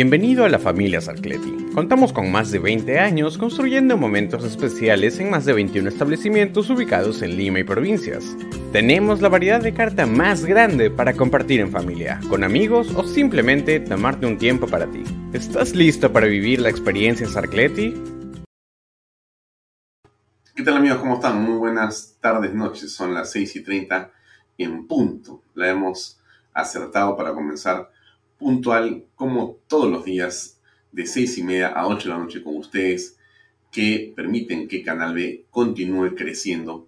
Bienvenido a la familia Sarcleti. Contamos con más de 20 años construyendo momentos especiales en más de 21 establecimientos ubicados en Lima y provincias. Tenemos la variedad de carta más grande para compartir en familia, con amigos o simplemente tomarte un tiempo para ti. ¿Estás listo para vivir la experiencia Sarcleti? ¿Qué tal amigos? ¿Cómo están? Muy buenas tardes, noches. Son las 6 y 30 en punto. La hemos acertado para comenzar puntual como todos los días de seis y media a 8 de la noche con ustedes que permiten que Canal B continúe creciendo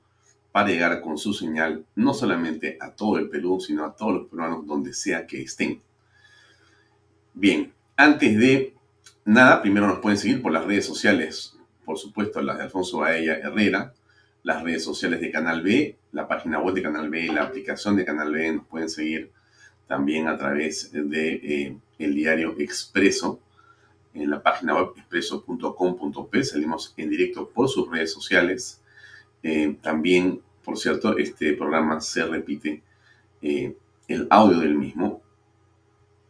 para llegar con su señal no solamente a todo el Perú, sino a todos los peruanos donde sea que estén. Bien, antes de nada, primero nos pueden seguir por las redes sociales, por supuesto las de Alfonso Baella Herrera, las redes sociales de Canal B, la página web de Canal B, la aplicación de Canal B, nos pueden seguir también a través de eh, diario Expreso, en la página web expreso.com.p. Salimos en directo por sus redes sociales. Eh, también, por cierto, este programa se repite eh, el audio del mismo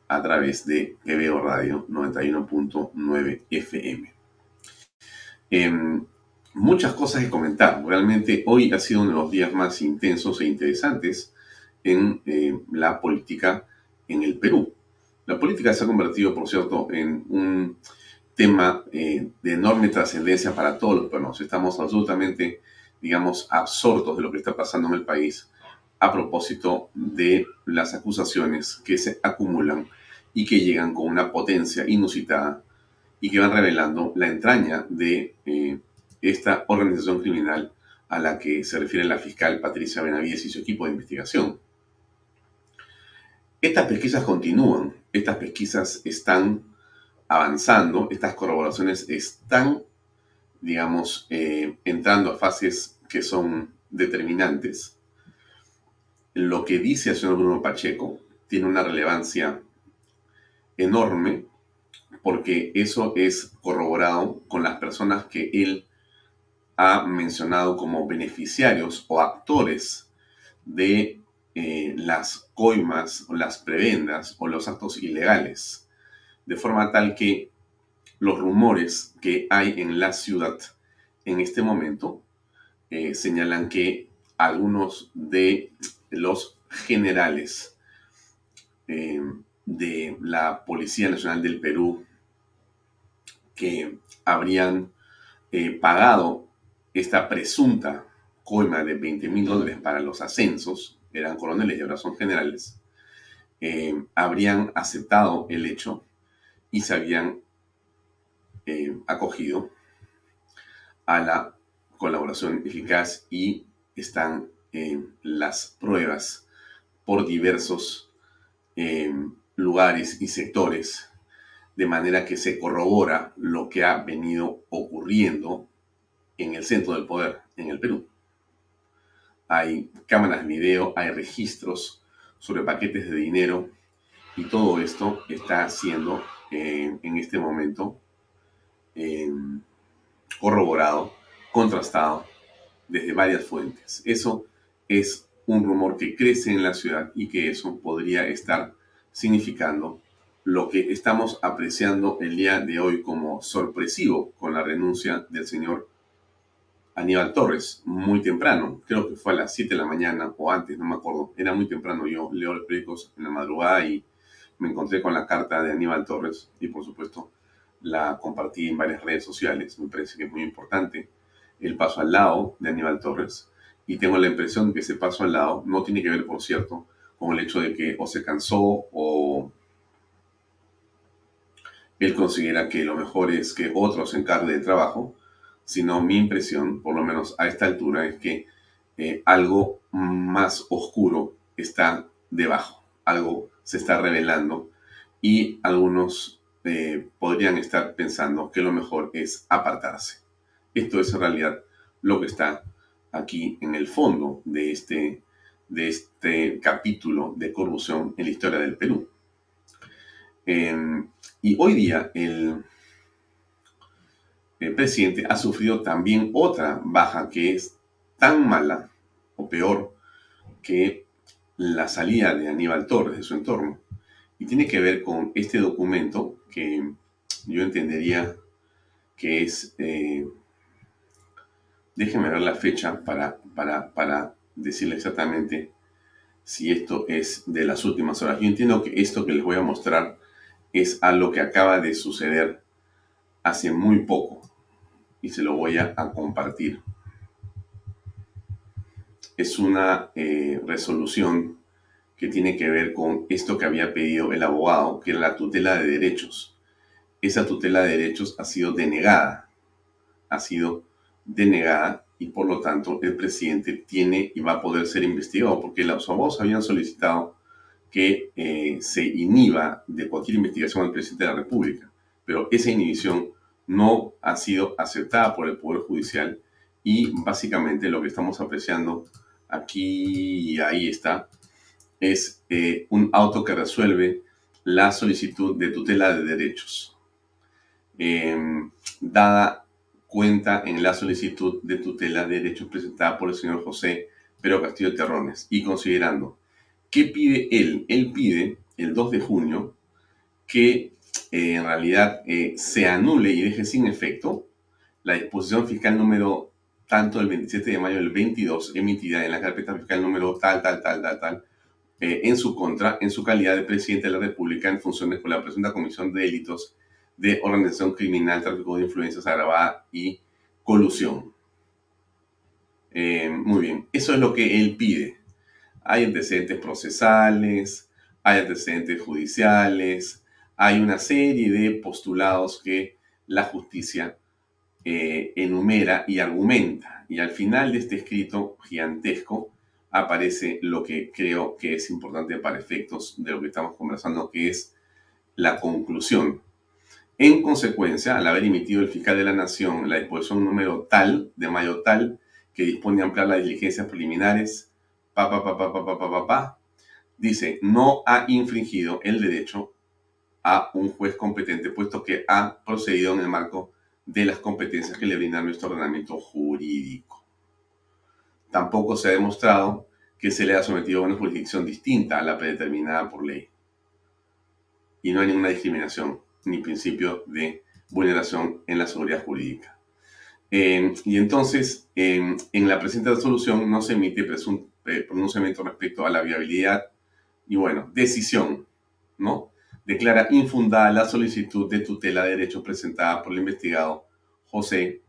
a través de PBO Radio 91.9 FM. Em, muchas cosas que comentar. Realmente hoy ha sido uno de los días más intensos e interesantes en eh, la política en el Perú. La política se ha convertido, por cierto, en un tema eh, de enorme trascendencia para todos los peruanos. Estamos absolutamente, digamos, absortos de lo que está pasando en el país a propósito de las acusaciones que se acumulan y que llegan con una potencia inusitada y que van revelando la entraña de eh, esta organización criminal a la que se refiere la fiscal Patricia Benavides y su equipo de investigación. Estas pesquisas continúan, estas pesquisas están avanzando, estas corroboraciones están, digamos, eh, entrando a fases que son determinantes. Lo que dice el señor Bruno Pacheco tiene una relevancia enorme porque eso es corroborado con las personas que él ha mencionado como beneficiarios o actores de eh, las coimas las prebendas o los actos ilegales, de forma tal que los rumores que hay en la ciudad en este momento eh, señalan que algunos de los generales eh, de la Policía Nacional del Perú que habrían pagado esta presunta coima de 20 mil dólares para los ascensos eran coroneles y ahora son generales, eh, habrían aceptado el hecho y se habían eh, acogido a la colaboración eficaz y están en las pruebas por diversos eh, lugares y sectores, de manera que se corrobora lo que ha venido ocurriendo en el centro del poder, en el Perú hay cámaras de video, hay registros sobre paquetes de dinero y todo esto está siendo en este momento em, corroborado, contrastado desde varias fuentes. Eso es un rumor que crece en la ciudad y que eso podría estar significando lo que estamos apreciando el día de hoy como sorpresivo con la renuncia del señor Aníbal Torres muy temprano, creo que fue a las 7 de la mañana o antes, no me acuerdo, era muy temprano, yo leo los periódicos en la madrugada y me encontré con la carta de Aníbal Torres y por supuesto la compartí en varias redes sociales, me parece que es muy importante el paso al lado de Aníbal Torres y tengo la impresión que ese paso al lado no tiene que ver, por cierto, con el hecho de que o se cansó o él considera que lo mejor es que otro se encargue del trabajo, sino mi impresión, por lo menos a esta altura, es que eh, algo más oscuro está debajo, algo se está revelando y algunos eh, podrían estar pensando que lo mejor es apartarse. Esto es en realidad lo que está aquí en el fondo de este, de este capítulo de corrupción en la historia del Perú. Em, y hoy día el, el presidente ha sufrido también otra baja que es tan mala o peor que la salida de Aníbal Torres de su entorno. Y tiene que ver con este documento que yo entendería que es... Eh, déjenme ver la fecha para, para, para decirle exactamente si esto es de las últimas horas. Yo entiendo que esto que les voy a mostrar es algo que acaba de suceder hace muy poco y se lo voy a, compartir. Es una eh, resolución que tiene que ver con esto que había pedido el abogado, que era la tutela de derechos. Esa tutela de derechos ha sido denegada, ha sido denegada y por lo tanto el presidente tiene y va a poder ser investigado porque los abogados habían solicitado que eh, se inhiba de cualquier investigación al presidente de la República. Pero esa inhibición no ha sido aceptada por el Poder Judicial y básicamente lo que estamos apreciando aquí y ahí está es eh, un auto que resuelve la solicitud de tutela de derechos. Em, dada cuenta en la solicitud de tutela de derechos presentada por el señor José Pedro Castillo Terrones y considerando ¿Qué pide él? Él pide el 2 de junio que eh, en realidad eh, se anule y deje sin efecto la disposición fiscal número tanto del 27 de mayo del 22 emitida en la carpeta fiscal número tal, tal, tal, tal, tal, eh, en su contra, en su calidad de presidente de la República en funciones con la presunta comisión de delitos de organización criminal, tráfico de influencias agravada y colusión. muy bien, eso es lo que él pide hay antecedentes procesales, hay antecedentes judiciales, hay una serie de postulados que la justicia eh, enumera y argumenta. Y al final de este escrito gigantesco aparece lo que creo que es importante para efectos de lo que estamos conversando, que es la conclusión. En consecuencia, al haber emitido el fiscal de la Nación la disposición número tal, de mayo tal, que dispone a ampliar las diligencias preliminares dice, no ha infringido el derecho a un juez competente, puesto que ha procedido en el marco de las competencias que le brinda nuestro ordenamiento jurídico. Tampoco se ha demostrado que se le ha sometido a una jurisdicción distinta a la predeterminada por ley. Y no hay ninguna discriminación ni principio de vulneración en la seguridad jurídica. Eh, y entonces, en la presente resolución no se emite presunto eh, pronunciamiento respecto a la viabilidad y bueno, decisión, ¿no? Declara infundada la solicitud de tutela de derechos presentada por el investigado José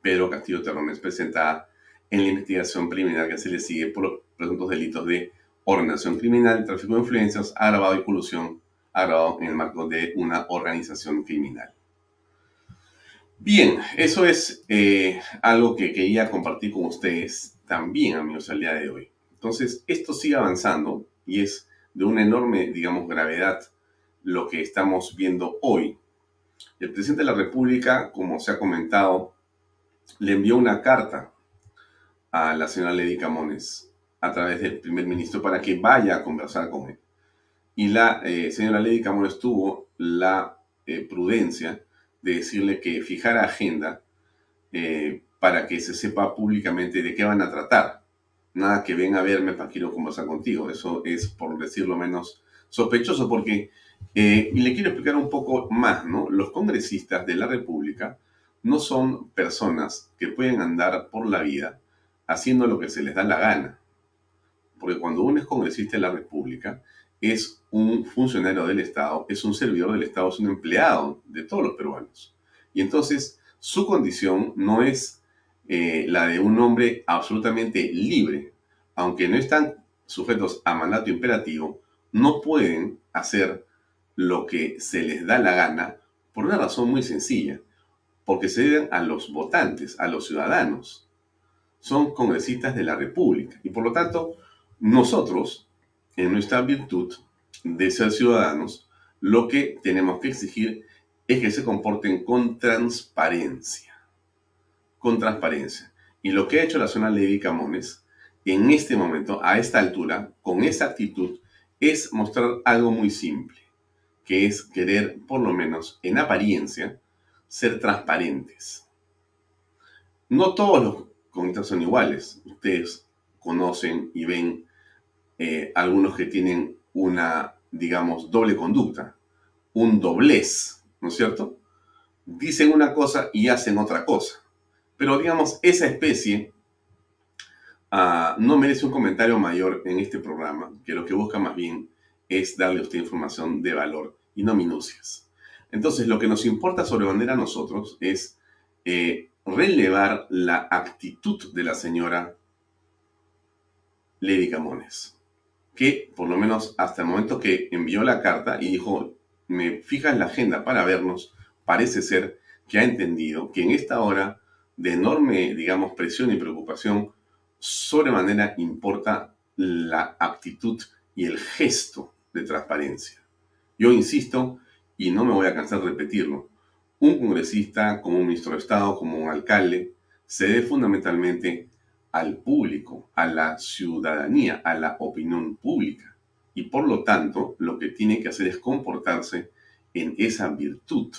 Pedro Castillo Terrones, presentada en la investigación preliminar que se le sigue por los presuntos delitos de organización criminal, tráfico de influencias, agravado y colusión, agravado en el marco de una organización criminal. Bien, eso es eh, algo que quería compartir con ustedes también, amigos, al día de hoy. Entonces, esto sigue avanzando y es de una enorme, digamos, gravedad lo que estamos viendo hoy. El presidente de la República, como se ha comentado, le envió una carta a la señora Lady Camones a través del primer ministro para que vaya a conversar con él. Y la eh, señora Lady Camones tuvo la eh, prudencia de decirle que fijara agenda eh, para que se sepa públicamente de qué van a tratar. Nada que ven a verme para quiero conversar contigo. Eso es, por decirlo menos, sospechoso porque, eh, y le quiero explicar un poco más, ¿no? Los congresistas de la República no son personas que pueden andar por la vida haciendo lo que se les da la gana. Porque cuando uno es congresista de la República, es un funcionario del Estado, es un servidor del Estado, es un empleado de todos los peruanos. Y entonces su condición no es eh, la de un hombre absolutamente libre. Aunque no están sujetos a mandato imperativo, no pueden hacer lo que se les da la gana por una razón muy sencilla, porque se deben a los votantes, a los ciudadanos. Son congresistas de la República y por lo tanto nosotros, en nuestra virtud de ser ciudadanos, lo que tenemos que exigir es que se comporten con transparencia. Con transparencia. Y lo que ha hecho la zona Lady Camones en este momento, a esta altura, con esa actitud, es mostrar algo muy simple, que es querer, por lo menos en apariencia, ser transparentes. No todos los comités son iguales. Ustedes conocen y ven eh, algunos que tienen una, digamos, doble conducta, un doblez, ¿no es cierto? Dicen una cosa y hacen otra cosa. Pero digamos, esa especie ah, no merece un comentario mayor en este programa, que lo que busca más bien es darle a usted información de valor y no minucias. Entonces, lo que nos importa sobremanera a nosotros es eh, relevar la actitud de la señora Lady Camones, que por lo menos hasta el momento que envió la carta y dijo, me fijas la agenda para vernos, parece ser que ha entendido que en esta hora de enorme, digamos, presión y preocupación, sobremanera importa la actitud y el gesto de transparencia. Yo insisto, y no me voy a cansar de repetirlo, un congresista, como un ministro de Estado, como un alcalde, se debe fundamentalmente al público, a la ciudadanía, a la opinión pública. Y por lo tanto, lo que tiene que hacer es comportarse en esa virtud.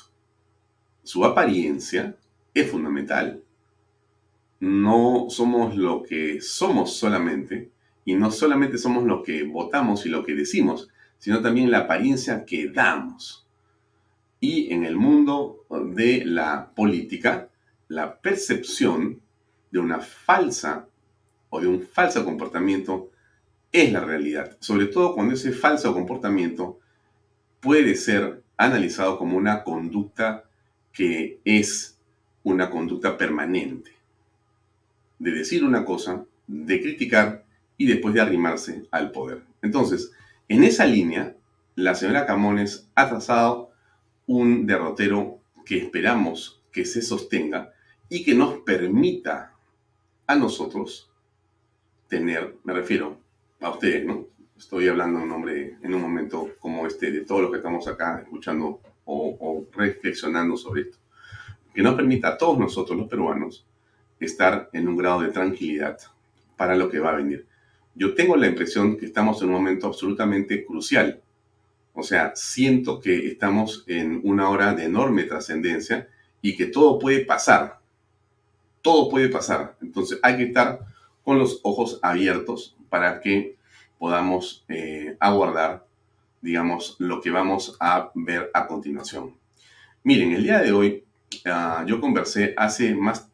Su apariencia es fundamental. No somos lo que somos solamente, y no solamente somos lo que votamos y lo que decimos, sino también la apariencia que damos. Y en el mundo de la política, la percepción de una falsa o de un falso comportamiento es la realidad. Sobre todo cuando ese falso comportamiento puede ser analizado como una conducta que es una conducta permanente. De decir una cosa, de criticar y después de arrimarse al poder. Entonces, en esa línea, la señora Camones ha trazado un derrotero que esperamos que se sostenga y que nos permita a nosotros tener, me refiero a ustedes, ¿no? Estoy hablando en nombre, en un momento como este, de todos los que estamos acá escuchando o, o reflexionando sobre esto. Que nos permita a todos nosotros, los peruanos, estar en un grado de tranquilidad para lo que va a venir yo tengo la impresión que estamos en un momento absolutamente crucial. O sea, siento que estamos en una hora de enorme trascendencia y que todo puede pasar. Todo puede pasar. Entonces hay que estar con los ojos abiertos para que podamos eh, aguardar, digamos, lo que vamos a ver a continuación. Miren, el día de hoy ah, yo conversé hace, más,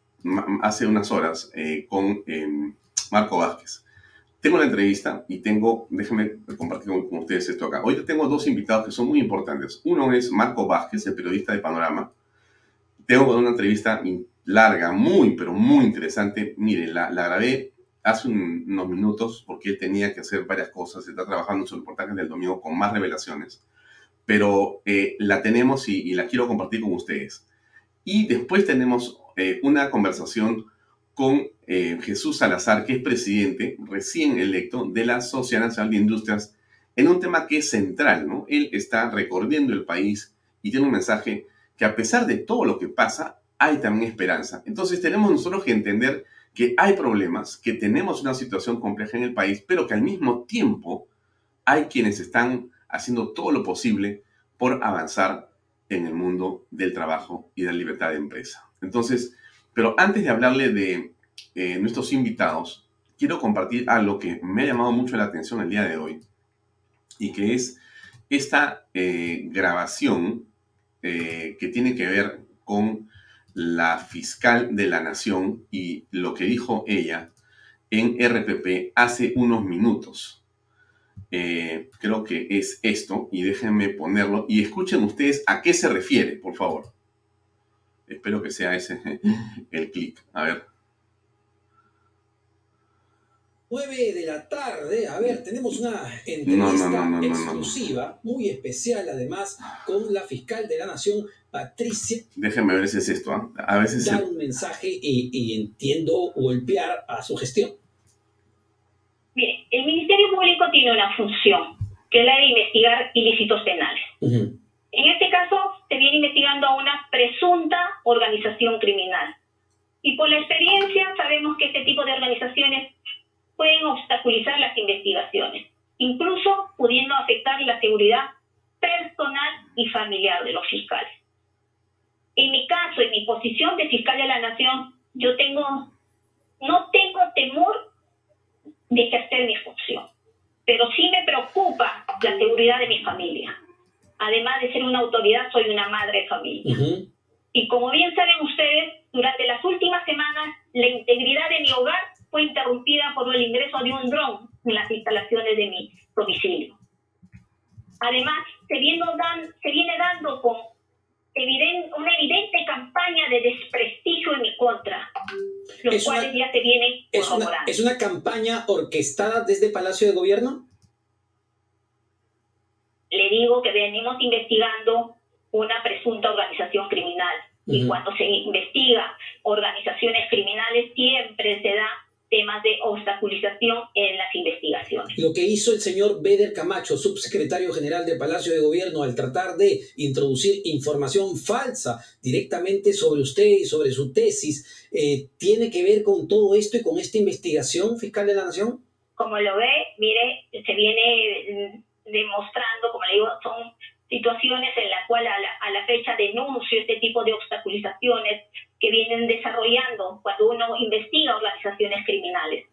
hace unas horas eh, con em, Marco Vázquez. Tengo la entrevista y tengo, déjenme compartir con, ustedes esto acá. Hoy tengo dos invitados que son muy importantes. Uno es Marco Vázquez, el periodista de Panorama. Tengo una entrevista larga, muy, pero muy interesante. Mire, la, grabé hace unos minutos porque él tenía que hacer varias cosas. Está trabajando en su reportaje del domingo con más revelaciones. Pero eh, la tenemos y, la quiero compartir con ustedes. Y después tenemos eh, una conversación con eh, Jesús Salazar, que es presidente recién electo de la Sociedad Nacional de Industrias, en un tema que es central, ¿no? Él está recorriendo el país y tiene un mensaje que a pesar de todo lo que pasa, hay también esperanza. Entonces tenemos nosotros que entender que hay problemas, que tenemos una situación compleja en el país, pero que al mismo tiempo hay quienes están haciendo todo lo posible por avanzar en el mundo del trabajo y de la libertad de empresa. Entonces, pero antes de hablarle de eh, nuestros invitados, quiero compartir algo que me ha llamado mucho la atención el día de hoy y que es esta eh, grabación eh, que tiene que ver con la fiscal de la nación y lo que dijo ella en RPP hace unos minutos. Creo que es esto y déjenme ponerlo y escuchen ustedes a qué se refiere, por favor. Espero que sea ese el clic. A ver. 9 de la tarde. A ver, tenemos una entrevista exclusiva, muy especial además, con la fiscal de la Nación, Patricia. Déjenme ver si es esto. ¿ah? A veces. Dar un mensaje y, y, entiendo golpear a su gestión. Mire, el Ministerio Público tiene una función, que es la de investigar ilícitos penales. En este caso, se viene investigando a una presunta organización criminal. Y por la experiencia sabemos que este tipo de organizaciones pueden obstaculizar las investigaciones, incluso pudiendo afectar la seguridad personal y familiar de los fiscales. En mi caso, en mi posición de fiscal de la nación, yo tengo, no tengo temor de ejercer mi función, pero sí me preocupa la seguridad de mi familia. Además de ser una autoridad, soy una madre de familia. Y como bien saben ustedes, durante las últimas semanas, la integridad de mi hogar fue interrumpida por el ingreso de un dron en las instalaciones de mi domicilio. Además, se viene, se viene dando con una evidente campaña de desprestigio en mi contra, los cuales ya se vienen es una, ¿Es una campaña orquestada desde Palacio de Gobierno? Digo que venimos investigando una presunta organización criminal. Y cuando se investiga organizaciones criminales, siempre se da temas de obstaculización en las investigaciones. Lo que hizo el señor Beder Camacho, subsecretario general del Palacio de Gobierno, al tratar de introducir información falsa directamente sobre usted y sobre su tesis, eh, ¿tiene que ver con todo esto y con esta investigación fiscal de la Nación? Como lo ve, mire, se viene demostrando, como le digo, son situaciones en las cuales a la, a la fecha denuncio este tipo de obstaculizaciones, que vienen desarrollando cuando uno investiga organizaciones criminales.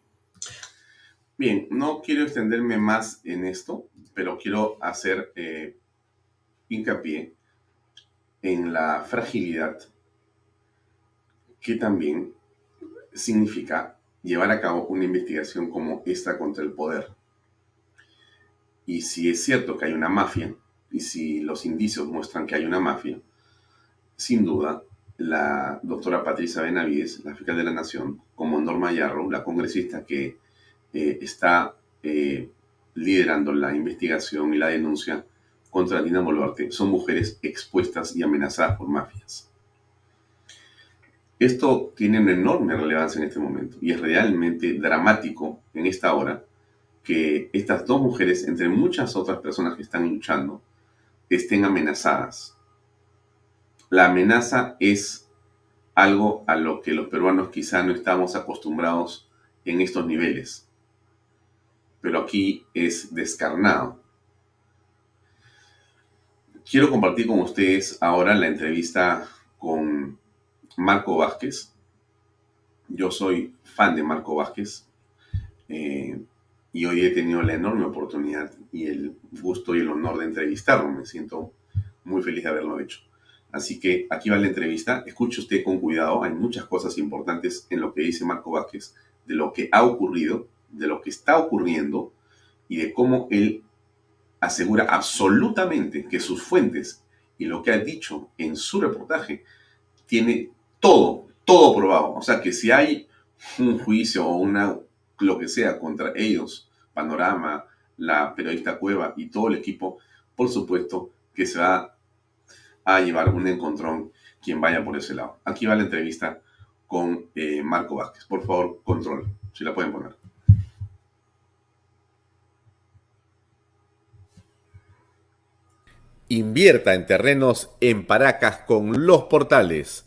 Bien, no quiero extenderme más en esto, pero quiero hacer eh, hincapié en la fragilidad que también significa llevar a cabo una investigación como esta contra el poder. Y si es cierto que hay una mafia, y si los indicios muestran que hay una mafia, sin duda la doctora Patricia Benavides, la fiscal de la Nación, como Norma Yarrow, la congresista que eh, está eh, liderando la investigación y la denuncia contra Dina Boluarte, son mujeres expuestas y amenazadas por mafias. Esto tiene una enorme relevancia en este momento y es realmente dramático en esta hora que estas dos mujeres, entre muchas otras personas que están luchando, estén amenazadas la amenaza es algo a lo que los peruanos quizá no estamos acostumbrados en estos niveles. Pero aquí es descarnado. Quiero compartir con ustedes ahora la entrevista con Marco Vázquez. Yo soy fan de Marco Vázquez eh, y hoy he tenido la enorme oportunidad y el gusto y el honor de entrevistarlo. Me siento muy feliz de haberlo hecho. Así que aquí va la entrevista. Escuche usted con cuidado. Hay muchas cosas importantes en lo que dice Marco Vázquez, de lo que ha ocurrido, de lo que está ocurriendo y de cómo él asegura absolutamente que sus fuentes y lo que ha dicho en su reportaje tiene todo, todo probado. O sea que si hay un juicio o una lo que sea contra ellos, Panorama, la periodista Cueva y todo el equipo, por supuesto que se va a llevar un encontrón quien vaya por ese lado. Aquí va la entrevista con eh, Marco Vázquez. Por favor, control, si la pueden poner. Invierta en terrenos en Paracas con los portales,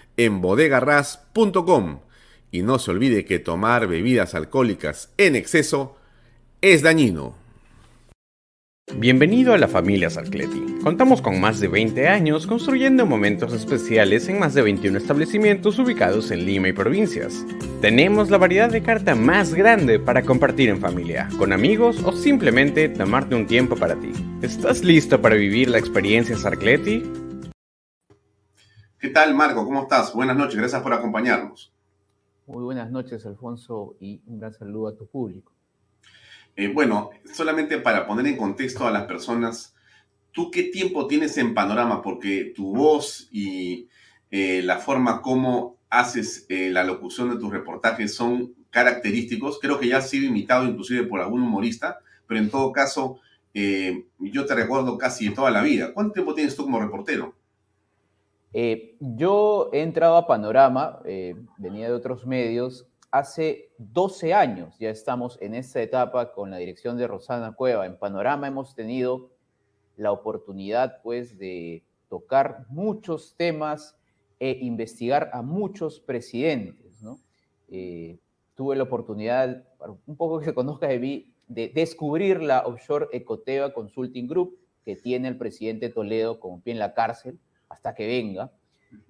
en bodegarras.com. Y no se olvide que tomar bebidas alcohólicas en exceso es dañino. Bienvenido a la familia Sarcleti. Contamos con más de 20 años construyendo momentos especiales en más de 21 establecimientos ubicados en Lima y provincias. Tenemos la variedad de carta más grande para compartir en familia, con amigos o simplemente tomarte un tiempo para ti. ¿Estás listo para vivir la experiencia Sarcleti? ¿Qué tal, Marco? ¿Cómo estás? Buenas noches, gracias por acompañarnos. Muy buenas noches, Alfonso, y un gran saludo a tu público. Eh, bueno, solamente para poner en contexto a las personas, ¿tú qué tiempo tienes en Panorama? Porque tu voz y eh, la forma como haces eh, la locución de tus reportajes son característicos. Creo que ya has sido imitado inclusive por algún humorista, pero en todo caso, yo te recuerdo casi de toda la vida. ¿Cuánto tiempo tienes tú como reportero? Eh, yo he entrado a Panorama, eh, venía de otros medios, hace 12 años ya estamos en esta etapa con la dirección de Rosana Cueva. En Panorama hemos tenido la oportunidad pues de tocar muchos temas e investigar a muchos presidentes. Eh, tuve la oportunidad, un poco que se conozca de mí, de descubrir la offshore Ecoteva Consulting Group que tiene el presidente Toledo como pie en la cárcel hasta que venga.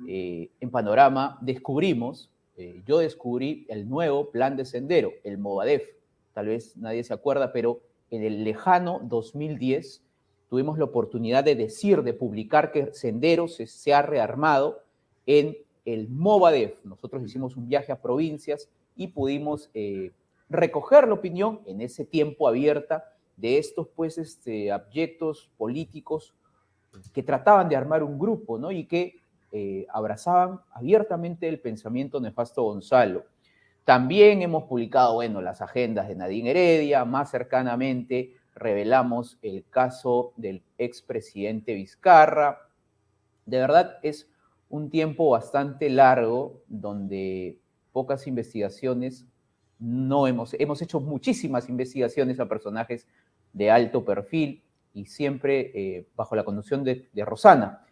Eh, en Panorama descubrimos, eh, yo descubrí el nuevo plan de sendero, el Movadef. Tal vez nadie se acuerda, pero en el lejano 2010 tuvimos la oportunidad de decir, de publicar que Sendero se, ha rearmado en el Movadef. Nosotros hicimos un viaje a provincias y pudimos eh, recoger la opinión en ese tiempo abierta de estos pues este, abyectos políticos que trataban de armar un grupo, ¿no? Y que eh, abrazaban abiertamente el pensamiento nefasto Gonzalo. También hemos publicado, bueno, las agendas de Nadine Heredia, más cercanamente revelamos el caso del expresidente Vizcarra. De verdad es un tiempo bastante largo donde pocas investigaciones no hemos, hemos hecho muchísimas investigaciones a personajes de alto perfil, y siempre eh, bajo la conducción de, Rosana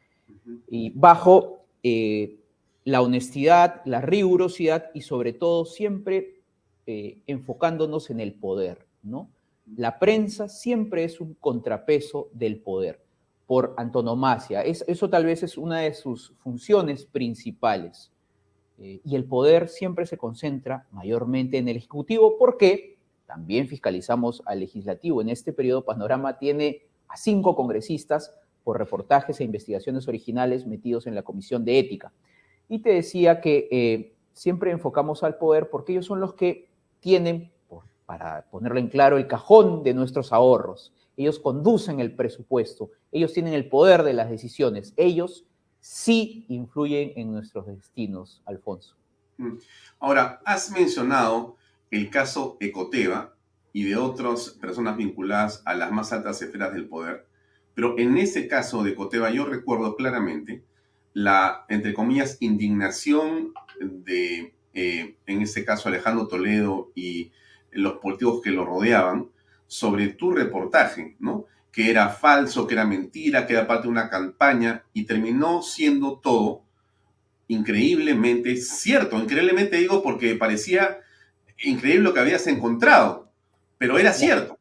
y bajo eh, la honestidad, la rigurosidad y sobre todo siempre eh, enfocándonos en el poder, ¿no? La prensa siempre es un contrapeso del poder, por antonomasia. eso tal vez es una de sus funciones principales. y el poder siempre se concentra mayormente en el Ejecutivo porque también fiscalizamos al Legislativo. En este periodo Panorama tiene a cinco congresistas por reportajes e investigaciones originales metidos en la Comisión de Ética. Y te decía que eh, siempre enfocamos al poder porque ellos son los que tienen, para ponerlo en claro, el cajón de nuestros ahorros. Ellos conducen el presupuesto, ellos tienen el poder de las decisiones, ellos sí influyen en nuestros destinos, Alfonso. Ahora, has mencionado el caso Ecoteva, y de otras personas vinculadas a las más altas esferas del poder. Pero en ese caso de Coteva yo recuerdo claramente la, entre comillas, indignación de, eh, en este caso, Alejandro Toledo y los políticos que lo rodeaban sobre tu reportaje, ¿no? Que era falso, que era mentira, que era parte de una campaña y terminó siendo todo increíblemente cierto. Increíblemente digo porque parecía increíble lo que habías encontrado pero era cierto.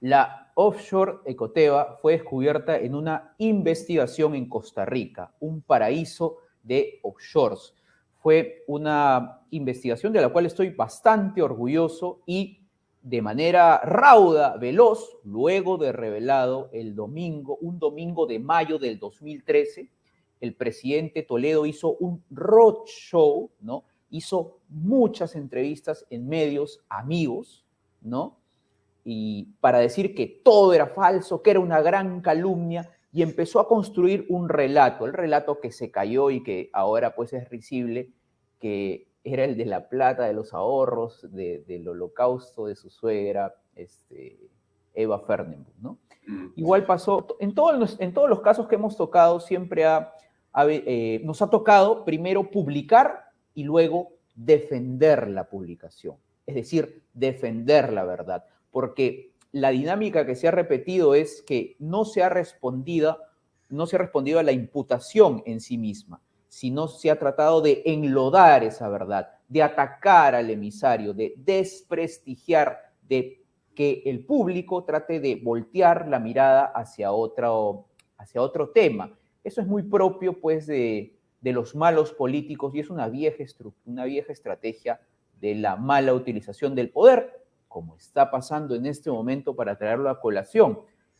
La offshore Ecoteva fue descubierta en una investigación en Costa Rica, un paraíso de offshores. Fue una investigación de la cual estoy bastante orgulloso y de manera rauda, veloz, luego de revelado el domingo, un domingo de mayo del 2013, el presidente Toledo hizo un roadshow, ¿no? Hizo muchas entrevistas en medios amigos, ¿no? Y para decir que todo era falso, que era una gran calumnia, y empezó a construir un relato, el relato que se cayó y que ahora pues es risible, que era el de la plata, de los ahorros, del holocausto de su suegra, este, Eva Fernenberg, ¿no? Mm. Igual pasó, en todos, los, en todos los casos que hemos tocado, siempre eh, nos ha tocado primero publicar y luego defender la publicación, es decir, defender la verdad, porque la dinámica que se ha repetido es que no se ha respondido, no se ha respondido a la imputación en sí misma, sino se ha tratado de enlodar esa verdad, de atacar al emisario, de desprestigiar, de que el público trate de voltear la mirada hacia otro, hacia otro tema. Eso es muy propio, pues, de, de los malos políticos y es una vieja, una vieja estrategia de la mala utilización del poder como está pasando en este momento para traerlo a colación.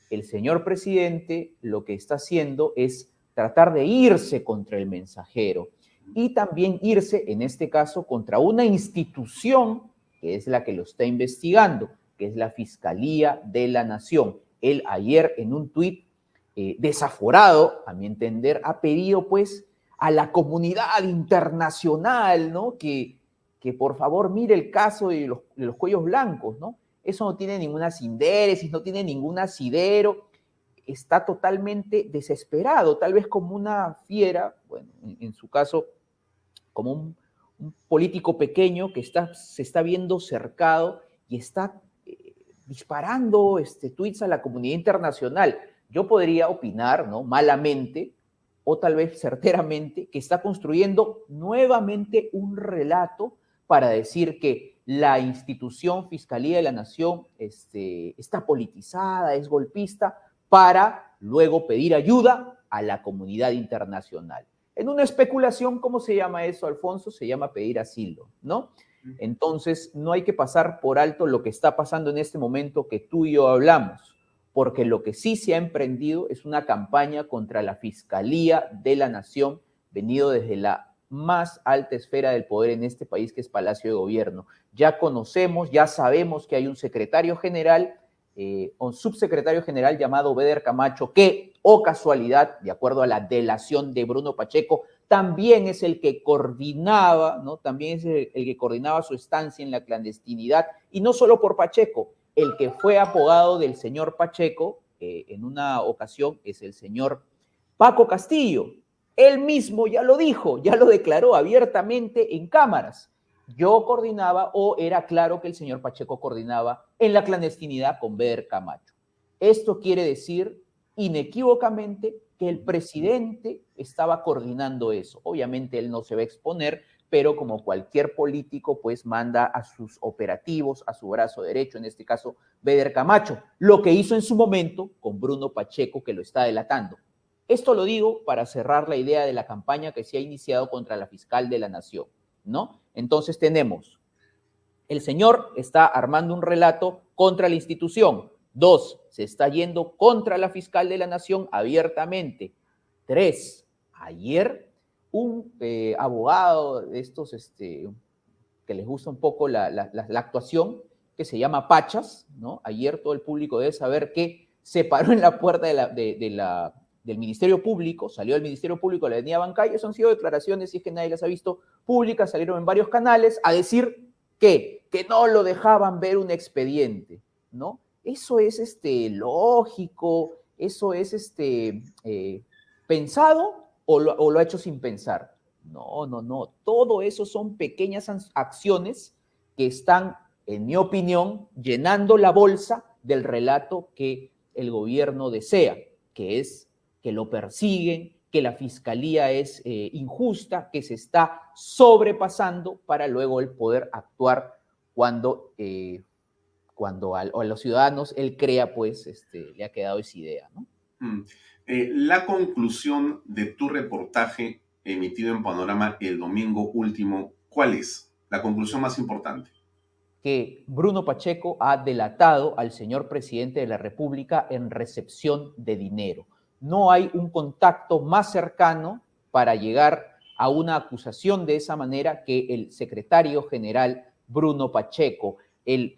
El señor presidente lo que está haciendo es tratar de irse contra el mensajero y también irse, en este caso, contra una institución que es la que lo está investigando, que es la Fiscalía de la Nación. Él ayer en un tuit eh, desaforado, a mi entender, ha pedido pues a la comunidad internacional, ¿no? Que, que por favor mire el caso de los, cuellos blancos, ¿no? Eso no tiene ninguna sindéresis, no tiene ningún asidero, está totalmente desesperado, tal vez como una fiera, bueno, en, su caso, como un, político pequeño que está, se está viendo cercado y está eh, disparando este, tweets a la comunidad internacional. Yo podría opinar, ¿no? Malamente, o tal vez certeramente, que está construyendo nuevamente un relato para decir que la institución Fiscalía de la Nación este, está politizada, es golpista, para luego pedir ayuda a la comunidad internacional. En una especulación, ¿cómo se llama eso, Alfonso? Se llama pedir asilo, ¿no? Entonces, no hay que pasar por alto lo que está pasando en este momento que tú y yo hablamos, porque lo que sí se ha emprendido es una campaña contra la Fiscalía de la Nación, venido desde la más alta esfera del poder en este país, que es Palacio de Gobierno. Ya conocemos, ya sabemos que hay un secretario general, eh, un subsecretario general llamado Beder Camacho, que, o oh casualidad, de acuerdo a la delación de Bruno Pacheco, también es el que coordinaba, ¿no? También es el, que coordinaba su estancia en la clandestinidad, y no solo por Pacheco, el que fue apodado del señor Pacheco eh, en una ocasión es el señor Paco Castillo, él mismo ya lo dijo, ya lo declaró abiertamente en cámaras. Yo coordinaba o era claro que el señor Pacheco coordinaba en la clandestinidad con Beder Camacho. Esto quiere decir inequívocamente que el presidente estaba coordinando eso. Obviamente él no se va a exponer, pero como cualquier político, pues manda a sus operativos, a su brazo derecho, en este caso Beder Camacho, lo que hizo en su momento con Bruno Pacheco, que lo está delatando. Esto lo digo para cerrar la idea de la campaña que se ha iniciado contra la fiscal de la nación, ¿no? Entonces tenemos, el señor está armando un relato contra la institución. Dos, se está yendo contra la fiscal de la nación abiertamente. Tres, ayer un eh, abogado de estos este, que les gusta un poco la, actuación, que se llama Pachas, ¿no? Ayer todo el público debe saber que se paró en la puerta de la, de la del Ministerio Público, salió del Ministerio Público, la avenida Bancay, eso han sido declaraciones, si es que nadie las ha visto públicas, salieron en varios canales a decir que, que no lo dejaban ver un expediente, ¿no? Eso es este, lógico, eso es este, eh, pensado o lo, o lo ha hecho sin pensar. No, no, no, todo eso son pequeñas acciones que están, en mi opinión, llenando la bolsa del relato que el gobierno desea, que es que lo persiguen, que la fiscalía es eh, injusta, que se está sobrepasando para luego el poder actuar cuando, eh, cuando a, los ciudadanos él crea, pues, este, le ha quedado esa idea. ¿no? Mm. Eh, la conclusión de tu reportaje emitido en Panorama el domingo último, ¿cuál es? La conclusión más importante que Bruno Pacheco ha delatado al señor presidente de la República en recepción de dinero no hay un contacto más cercano para llegar a una acusación de esa manera que el secretario general Bruno Pacheco, el,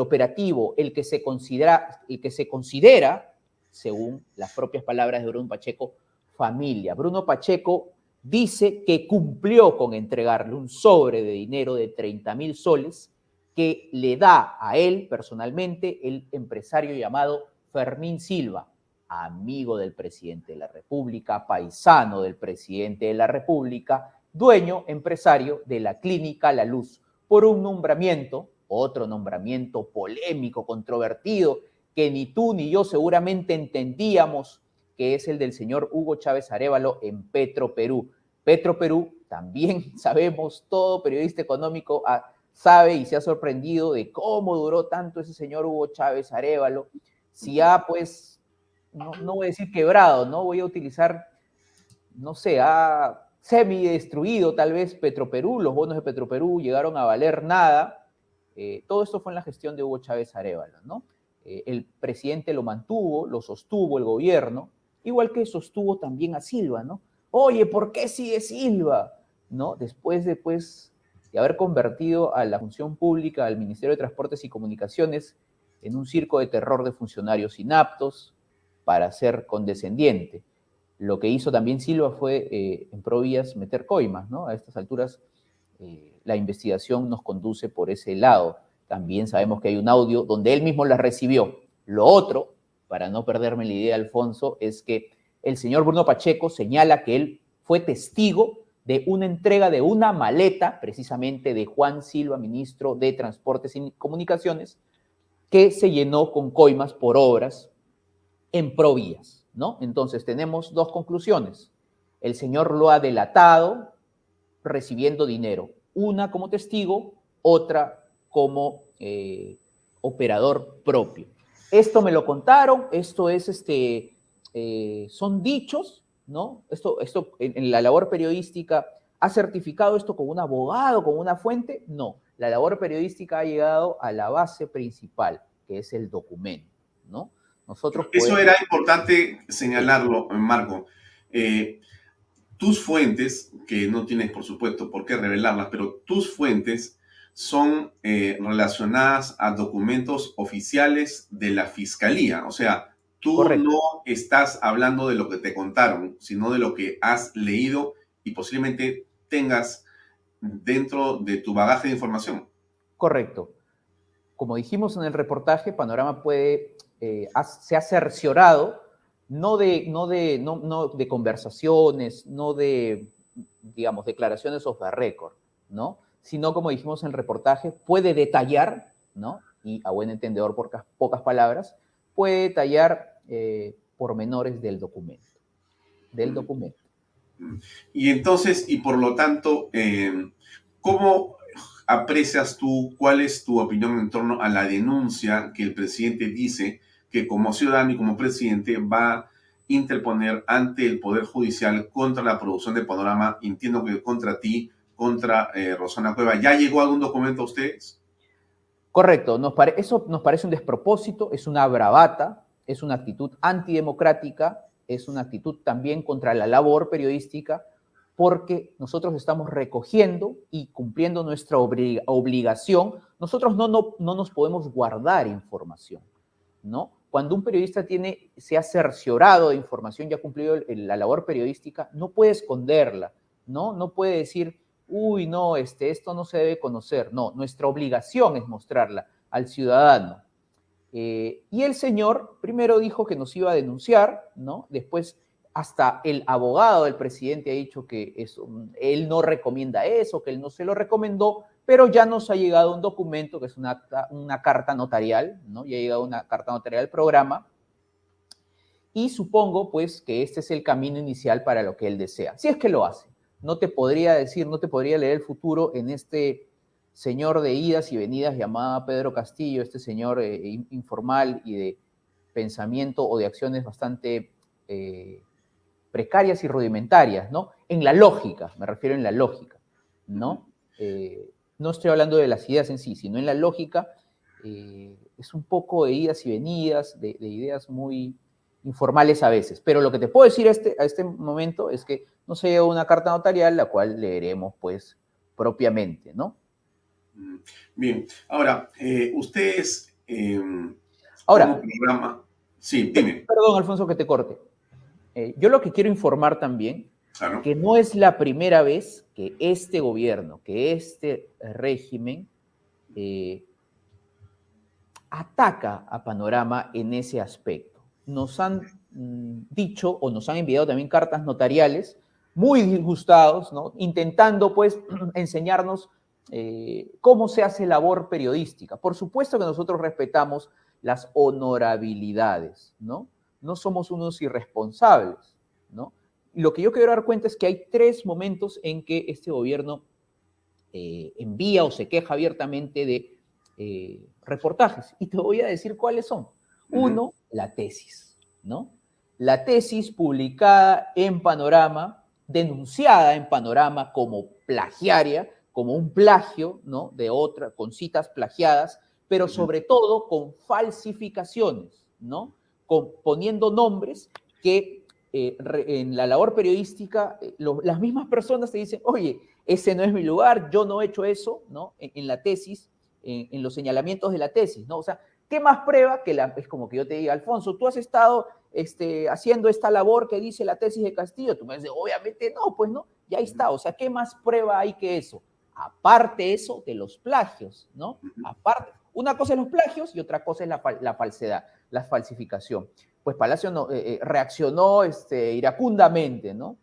operativo, el que, se considera, el que se considera según las propias palabras de Bruno Pacheco, familia. Bruno Pacheco dice que cumplió con entregarle un sobre de dinero de 30 mil soles que le da a él personalmente el empresario llamado Fermín Silva, amigo del presidente de la República, paisano del presidente de la República, dueño empresario de la Clínica La Luz, por un nombramiento, otro nombramiento polémico, controvertido, que ni tú ni yo seguramente entendíamos, que es el del señor Hugo Chávez Arevalo en Petro Perú. Petro Perú, también sabemos, todo periodista económico ah, sabe y se ha sorprendido de cómo duró tanto ese señor Hugo Chávez Arevalo. Si ha, pues, no, voy a decir quebrado, no voy a utilizar, no sé, ha semi-destruido tal vez Petroperú, los bonos de Petroperú llegaron a valer nada. Eh, todo esto fue en la gestión de Hugo Chávez Arevalo, ¿no? Eh, el presidente lo mantuvo, lo sostuvo el gobierno, igual que sostuvo también a Silva, ¿no? Oye, ¿por qué sigue Silva? ¿No? Después, después de haber convertido a la función pública, al Ministerio de Transportes y Comunicaciones, en un circo de terror de funcionarios inaptos para ser condescendiente. Lo que hizo también Silva fue eh, en Provías meter coimas, ¿no? A estas alturas eh, la investigación nos conduce por ese lado. También sabemos que hay un audio donde él mismo la recibió. Lo otro, para no perderme la idea, Alfonso, es que el señor Bruno Pacheco señala que él fue testigo de una entrega de una maleta, precisamente de Juan Silva, ministro de Transportes y Comunicaciones, que se llenó con coimas por obras en Provías. ¿no? Entonces tenemos dos conclusiones. El Señor lo ha delatado recibiendo dinero, una como testigo, otra como eh, operador propio. Esto me lo contaron, esto es este, eh, son dichos, ¿no? Esto, esto en, la labor periodística, ¿ha certificado esto con un abogado, con una fuente? No, la labor periodística ha llegado a la base principal, que es el documento, ¿no? Eso era importante señalarlo, Marco. Eh, tus fuentes, que no tienes por supuesto por qué revelarlas, pero tus fuentes son eh, relacionadas a documentos oficiales de la fiscalía. O sea, tú no estás hablando de lo que te contaron, sino de lo que has leído y posiblemente tengas dentro de tu bagaje de información. Correcto. Como dijimos en el reportaje, Panorama puede eh, se ha cerciorado no de, no, de, no, de conversaciones, no de, digamos, declaraciones off the record, ¿no? Sino, como dijimos en el reportaje, puede detallar, ¿no? Y a buen entendedor, por pocas palabras, puede detallar eh, pormenores del documento, del documento. Y entonces, y por lo tanto, eh, ¿cómo aprecias tú, cuál es tu opinión en torno a la denuncia que el presidente dice que como ciudadano y como presidente va a interponer ante el Poder Judicial contra la producción de Panorama, entiendo que contra ti, contra eh, Rosana Cueva. ¿Ya llegó algún documento a ustedes? Correcto, eso nos parece un despropósito, es una bravata, es una actitud antidemocrática, es una actitud también contra la labor periodística, porque nosotros estamos recogiendo y cumpliendo nuestra obligación. Nosotros no, no, no nos podemos guardar información, ¿no? Cuando un periodista tiene, se ha cerciorado de información y ha cumplido la labor periodística, no puede esconderla, ¿no? No puede decir, uy, no, este, esto no se debe conocer. No, nuestra obligación es mostrarla al ciudadano. Eh, y el señor primero dijo que nos iba a denunciar, ¿no? Después hasta el abogado del presidente ha dicho que eso, él no recomienda eso, que él no se lo recomendó, pero ya nos ha llegado un documento que es una, carta notarial, ¿no? Ya ha llegado una carta notarial al programa y supongo pues que este es el camino inicial para lo que él desea, si es que lo hace. No te podría decir, no te podría leer el futuro en este señor de idas y venidas llamado Pedro Castillo, este señor eh, informal y de pensamiento o de acciones bastante eh, precarias y rudimentarias, ¿no? En la lógica, me refiero en la lógica, ¿no? Eh, no estoy hablando de las ideas en sí, sino en la lógica, eh, es un poco de idas y venidas, de, ideas muy informales a veces. Pero lo que te puedo decir a este, a este momento es que no se llegó una carta notarial, la cual leeremos pues propiamente, ¿no? Mm, bien, ahora, eh, ustedes... Em, ahora, programa... Sí, dime. Perdón, Alfonso, que te corte. Eh, yo lo que quiero informar también, que no es la primera vez que este gobierno, que este régimen eh, ataca a Panorama en ese aspecto. Nos han mm, dicho o nos han enviado también cartas notariales muy disgustados, ¿no? intentando pues enseñarnos eh, cómo se hace labor periodística. Por supuesto que nosotros respetamos las honorabilidades, ¿no? No somos unos irresponsables, ¿no? lo que yo quiero dar cuenta es que hay tres momentos en que este gobierno eh, envía o se queja abiertamente de eh, reportajes. Y te voy a decir cuáles son. Uno, la tesis, ¿no? La tesis publicada en Panorama, denunciada en Panorama como plagiaria, como un plagio, ¿no? De otra, con citas plagiadas, pero sobre todo con falsificaciones, ¿no? Con, poniendo nombres que eh, en la labor periodística eh, las mismas personas te dicen, oye, ese no es mi lugar, yo no he hecho eso, ¿no? En, la tesis, en, los señalamientos de la tesis, ¿no? O sea, ¿qué más prueba que la, es como que yo te diga, Alfonso, tú has estado este, haciendo esta labor que dice la tesis de Castillo? Tú me dices, obviamente no, pues no, ya está, o sea, ¿qué más prueba hay que eso? Aparte eso de los plagios, ¿no? Aparte, una cosa es los plagios y otra cosa es la, falsedad, la falsificación. Pues Palacio no, eh, eh, reaccionó este, iracundamente, ¿no?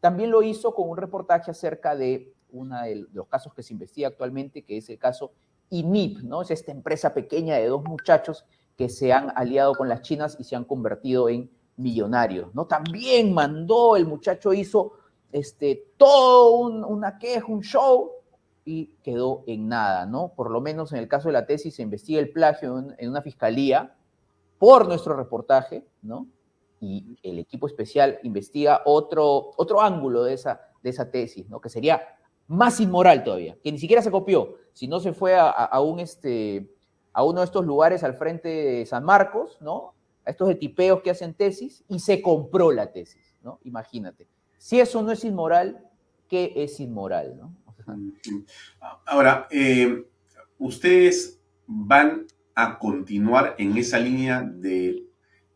También lo hizo con un reportaje acerca de uno de los casos que se investiga actualmente, que es el caso INIP, ¿no? Es esta empresa pequeña de dos muchachos que se han aliado con las chinas y se han convertido en millonarios, ¿no? También mandó, el muchacho hizo este, todo un, una queja, un show, y quedó en nada, ¿no? Por lo menos en el caso de la tesis se investiga el plagio en, una fiscalía por nuestro reportaje, ¿no? Y el equipo especial investiga otro, otro ángulo de esa, de esa tesis, ¿no? Que sería más inmoral todavía, que ni siquiera se copió, si no se fue a, un, este, a uno de estos lugares al frente de San Marcos, ¿no? A estos de que hacen tesis y se compró la tesis, ¿no? Imagínate. Si eso no es inmoral, ¿qué es inmoral, no? Ahora, eh, ustedes van a continuar en esa línea de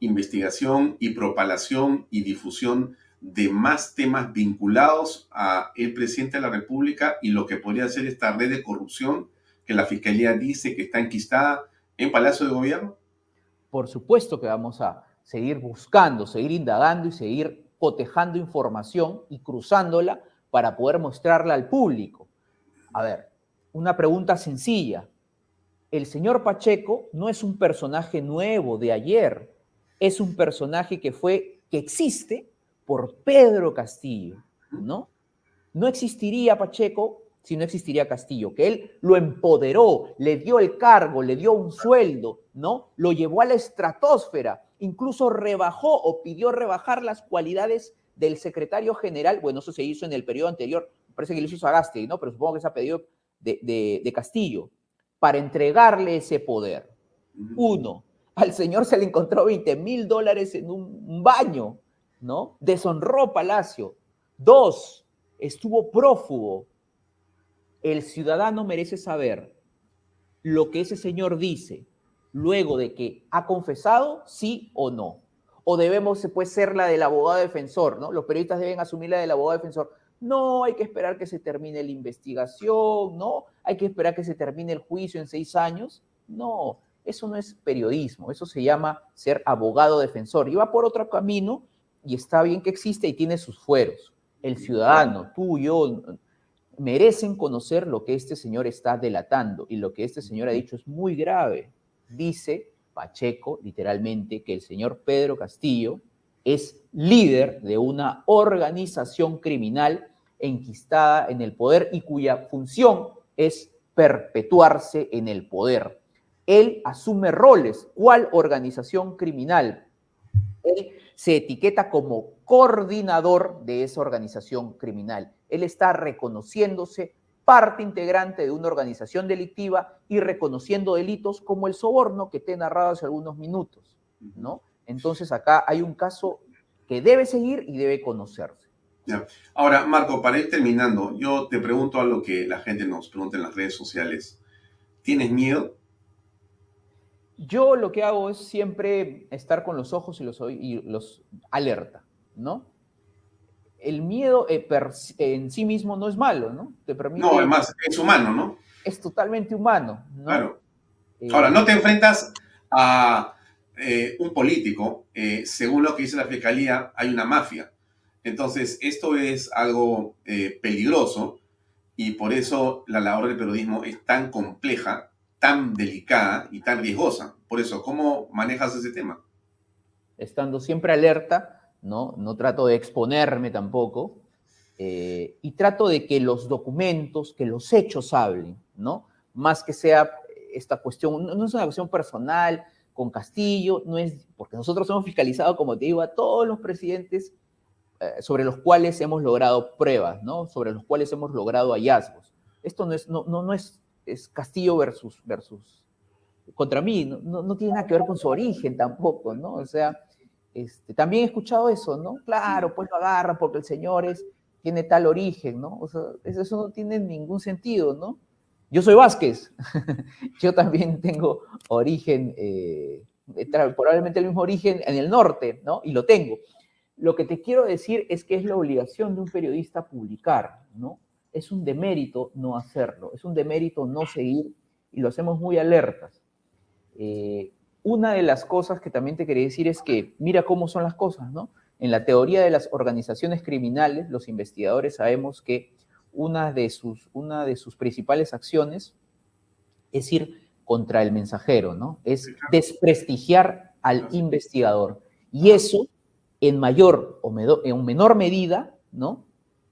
investigación y propalación y difusión de más temas vinculados a el presidente de la República y lo que podría ser esta red de corrupción que la Fiscalía dice que está enquistada en Palacio de Gobierno? Por supuesto que vamos a seguir buscando, seguir indagando y seguir cotejando información y cruzándola para poder mostrarla al público. A ver, una pregunta sencilla. El señor Pacheco no es un personaje nuevo de ayer, es un personaje que fue, que existe por Pedro Castillo, ¿no? No existiría Pacheco si no existiría Castillo, que él lo empoderó, le dio el cargo, le dio un sueldo, ¿no? Lo llevó a la estratosfera, incluso rebajó o pidió rebajar las cualidades del secretario general, bueno, eso se hizo en el periodo anterior, parece que lo hizo Sagasti, ¿no? Pero supongo que se ha pedido de, Castillo, para entregarle ese poder. Uno, al señor se le encontró 20 mil dólares en un baño, ¿no? Deshonró Palacio. Dos, estuvo prófugo. El ciudadano merece saber lo que ese señor dice luego de que ha confesado, sí o no o debemos pues, ser la del abogado defensor, ¿no? Los periodistas deben asumir la del abogado defensor. No, hay que esperar que se termine la investigación, ¿no? Hay que esperar que se termine el juicio en seis años. No, eso no es periodismo, eso se llama ser abogado defensor. Y va por otro camino y está bien que existe y tiene sus fueros. El ciudadano, tú y yo, merecen conocer lo que este señor está delatando y lo que este señor ha dicho es muy grave. Dice Pacheco, literalmente, que el señor Pedro Castillo es líder de una organización criminal enquistada en el poder y cuya función es perpetuarse en el poder. Él asume roles. ¿Cuál organización criminal? Él se etiqueta como coordinador de esa organización criminal. Él está reconociéndose parte integrante de una organización delictiva y reconociendo delitos como el soborno que te he narrado hace algunos minutos, ¿no? Entonces acá hay un caso que debe seguir y debe conocerse. Ahora, Marco, para ir terminando, yo te pregunto a lo que la gente nos pregunta en las redes sociales. ¿Tienes miedo? Yo lo que hago es siempre estar con los ojos y los, y los alerta, ¿no? El miedo eh, en sí mismo no es malo, ¿no? Te permite, no, además es humano, ¿no? Es totalmente humano, ¿no? Claro. Eh, Ahora, no te enfrentas a eh, un político, según lo que dice la fiscalía, hay una mafia. Entonces, esto es algo peligroso y por eso la labor del periodismo es tan compleja tan delicada y tan riesgosa. Por eso, ¿cómo manejas ese tema? Estando siempre alerta, ¿no? No trato de exponerme tampoco. Eh, y trato de que los documentos, que los hechos hablen, ¿no? Más que sea esta cuestión, no es una cuestión personal con Castillo, no es, porque nosotros hemos fiscalizado, como te digo, a todos los presidentes eh, sobre los cuales hemos logrado pruebas, ¿no? Sobre los cuales hemos logrado hallazgos. Esto no es, no, no, no es es Castillo versus, versus contra mí, no, no, tiene nada que ver con su origen tampoco, ¿no? O sea, este, también he escuchado eso, ¿no? Claro, pues lo agarran porque el señor es, tiene tal origen, ¿no? O sea, eso no tiene ningún sentido, ¿no? Yo soy Vázquez, yo también tengo origen, eh, probablemente el mismo origen en el norte, ¿no? Y lo tengo. Lo que te quiero decir es que es la obligación de un periodista publicar, ¿no? es un demérito no hacerlo, es un demérito no seguir y lo hacemos muy alertas. Eh, una de las cosas que también te quería decir es que mira cómo son las cosas, ¿no? En la teoría de las organizaciones criminales, los investigadores sabemos que una de sus, una de sus principales acciones es ir contra el mensajero, ¿no? Es desprestigiar al investigador. Y eso, en mayor o en menor medida, ¿no?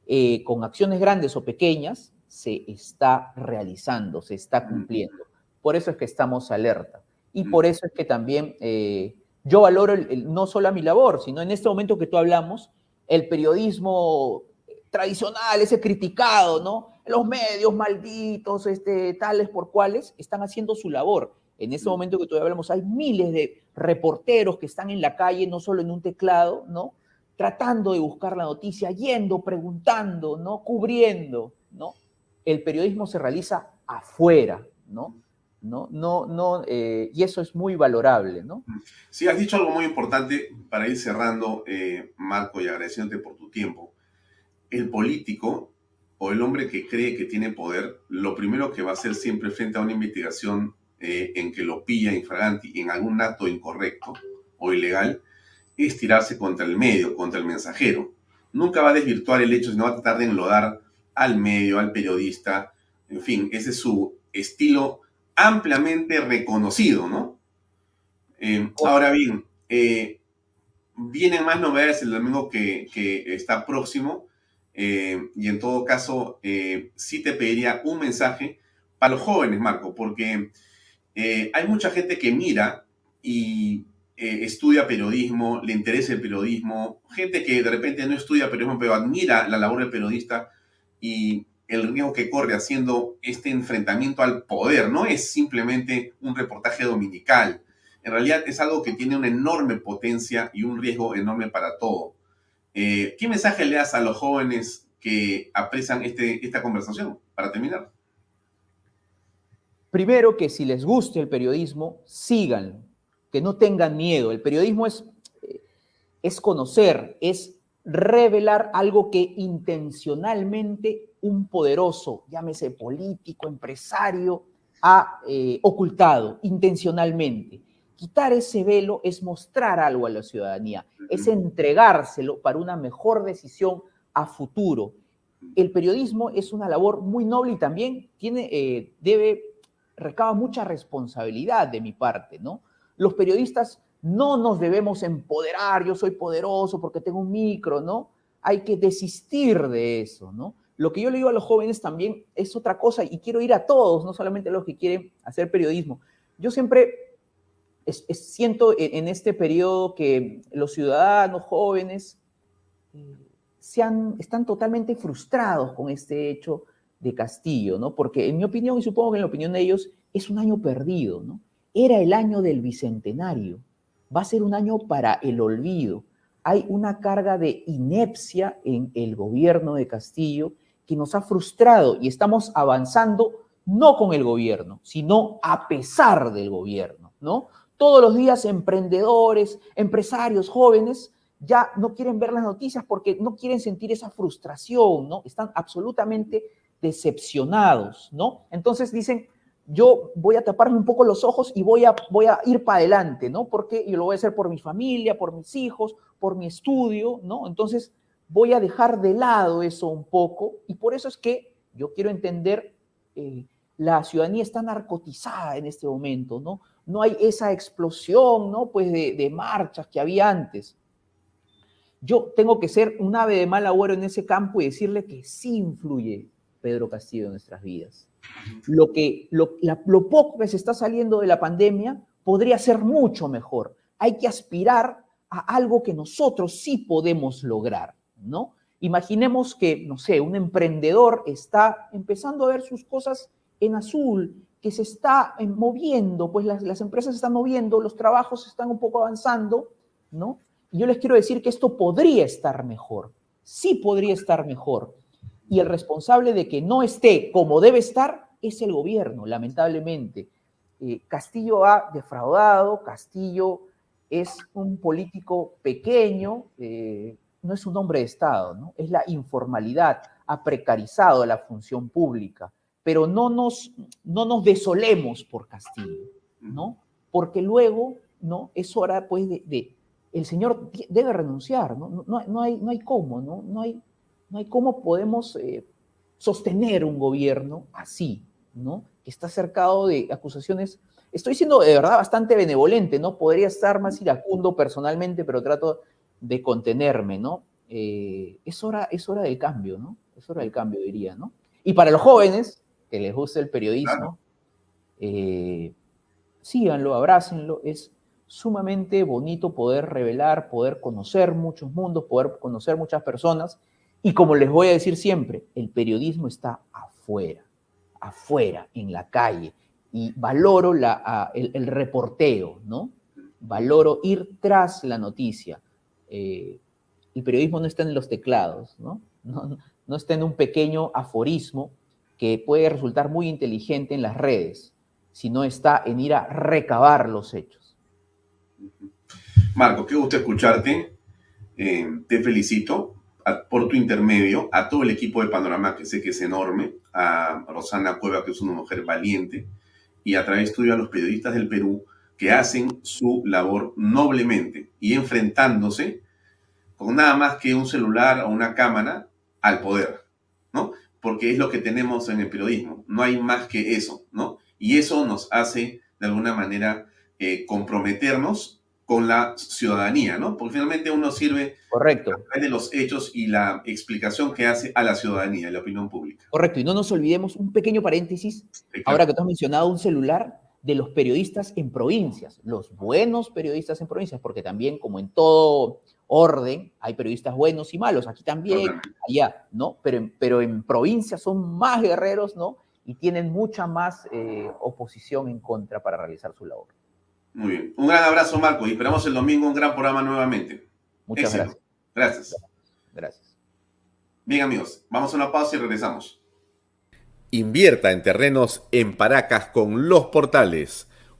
Eh, con acciones grandes o pequeñas, se está realizando, se está cumpliendo. Por eso es que estamos alerta. Y por eso es que también eh, yo valoro no solo a mi labor, sino en este momento que tú hablamos, el periodismo tradicional, ese criticado, ¿no? Los medios malditos, este, tales por cuales, están haciendo su labor. En este momento que tú hablamos, hay miles de reporteros que están en la calle, no solo en un teclado, ¿no? tratando de buscar la noticia, yendo, preguntando, ¿no? Cubriendo, ¿no? El periodismo se realiza afuera, ¿no? ¿No? No, no, eh, y eso es muy valorable, ¿no? Sí, has dicho algo muy importante para ir cerrando, eh, Marco, y agradeciéndote por tu tiempo. El político o el hombre que cree que tiene poder, lo primero que va a hacer siempre frente a una investigación eh, en que lo pilla infraganti en algún acto incorrecto o ilegal, es tirarse contra el medio, contra el mensajero. Nunca va a desvirtuar el hecho, sino va a tratar de enlodar al medio, al periodista. En fin, ese es su estilo ampliamente reconocido, ¿no? Eh, ahora bien, eh, vienen más novedades el domingo que, está próximo. Eh, y en todo caso, sí te pediría un mensaje para los jóvenes, Marco, porque hay mucha gente que mira y eh, estudia periodismo, le interesa el periodismo, gente que de repente no estudia periodismo, pero admira la labor del periodista y el riesgo que corre haciendo este enfrentamiento al poder. No es simplemente un reportaje dominical. En realidad es algo que tiene una enorme potencia y un riesgo enorme para todo. Eh, ¿Qué mensaje le das a los jóvenes que aprecian este, esta conversación para terminar? Primero que si les gusta el periodismo, síganlo que no tengan miedo. El periodismo es, es conocer, es revelar algo que intencionalmente un poderoso, llámese político, empresario, ha eh, ocultado intencionalmente. Quitar ese velo es mostrar algo a la ciudadanía, es entregárselo para una mejor decisión a futuro. El periodismo es una labor muy noble y también tiene, eh, debe, recaba mucha responsabilidad de mi parte, ¿no? Los periodistas no nos debemos empoderar, yo soy poderoso porque tengo un micro, ¿no? Hay que desistir de eso, ¿no? Lo que yo le digo a los jóvenes también es otra cosa y quiero ir a todos, no solamente a los que quieren hacer periodismo. Yo siempre siento en, este periodo que los ciudadanos jóvenes eh, están totalmente frustrados con este hecho de Castillo, ¿no? Porque en mi opinión, y supongo que en la opinión de ellos, es un año perdido, ¿no? Era el año del bicentenario. Va a ser un año para el olvido. Hay una carga de inepcia en el gobierno de Castillo que nos ha frustrado y estamos avanzando no con el gobierno, sino a pesar del gobierno. ¿no? Todos los días emprendedores, empresarios, jóvenes, ya no quieren ver las noticias porque no quieren sentir esa frustración, ¿no? Están absolutamente decepcionados, ¿no? Entonces dicen, yo voy a taparme un poco los ojos y voy a, voy a ir para adelante, ¿no? Porque yo lo voy a hacer por mi familia, por mis hijos, por mi estudio, ¿no? Entonces voy a dejar de lado eso un poco y por eso es que yo quiero entender, eh, la ciudadanía está narcotizada en este momento, ¿no? No hay esa explosión, ¿no? Pues de, marchas que había antes. Yo tengo que ser un ave de mal agüero en ese campo y decirle que sí influye Pedro Castillo en nuestras vidas. Lo, que, lo, lo poco que se está saliendo de la pandemia podría ser mucho mejor. Hay que aspirar a algo que nosotros sí podemos lograr, ¿no? Imaginemos que, no sé, un emprendedor está empezando a ver sus cosas en azul, que se está moviendo, pues las, las empresas se están moviendo, los trabajos están un poco avanzando, ¿no? Y yo les quiero decir que esto podría estar mejor, sí podría estar mejor. Y el responsable de que no esté como debe estar es el gobierno, lamentablemente. Eh, Castillo ha defraudado, Castillo es un político pequeño, eh, no es un hombre de Estado, ¿no? es la informalidad, ha precarizado la función pública, pero no nos, no nos desolemos por Castillo, ¿no? porque luego ¿no? es hora pues de, el señor debe renunciar, ¿no? No, hay, no hay cómo, ¿no? No hay, no hay cómo podemos eh, sostener un gobierno así, ¿no? Que está cercado de acusaciones. Estoy siendo de verdad bastante benevolente, ¿no? Podría estar más iracundo personalmente, pero trato de contenerme, ¿no? Eh, es, hora, es hora del cambio, ¿no? Es hora del cambio, diría, ¿no? Y para los jóvenes que les gusta el periodismo, eh, síganlo, abrácenlo, es sumamente bonito poder revelar, poder conocer muchos mundos, poder conocer muchas personas. Y como les voy a decir siempre, el periodismo está afuera, afuera, en la calle. Y valoro la, el, reporteo, ¿no? Valoro ir tras la noticia. Eh, el periodismo no está en los teclados, ¿no? ¿no? No está en un pequeño aforismo que puede resultar muy inteligente en las redes, sino está en ir a recabar los hechos. Marco, qué gusto escucharte. Eh, te felicito por tu intermedio, a todo el equipo de Panorama, que sé que es enorme, a Rosana Cueva, que es una mujer valiente, y a través tuyo a los periodistas del Perú, que hacen su labor noblemente y enfrentándose con nada más que un celular o una cámara al poder, ¿no? Porque es lo que tenemos en el periodismo, no hay más que eso, ¿no? Y eso nos hace, de alguna manera, eh, comprometernos con la ciudadanía, ¿no? Porque finalmente uno sirve Correcto. a través de los hechos y la explicación que hace a la ciudadanía, a la opinión pública. Correcto, y no nos olvidemos un pequeño paréntesis, ahora que tú has mencionado un celular de los periodistas en provincias, los buenos periodistas en provincias, porque también como en todo orden hay periodistas buenos y malos, aquí también, allá, ¿no? Pero en, pero en provincias son más guerreros, ¿no? Y tienen mucha más eh, oposición en contra para realizar su labor. Muy bien. Un gran abrazo, Marco, y esperamos el domingo un gran programa nuevamente. Muchas gracias. Gracias. Gracias. Bien, amigos, vamos a una pausa y regresamos. Invierta en terrenos en Paracas con los portales,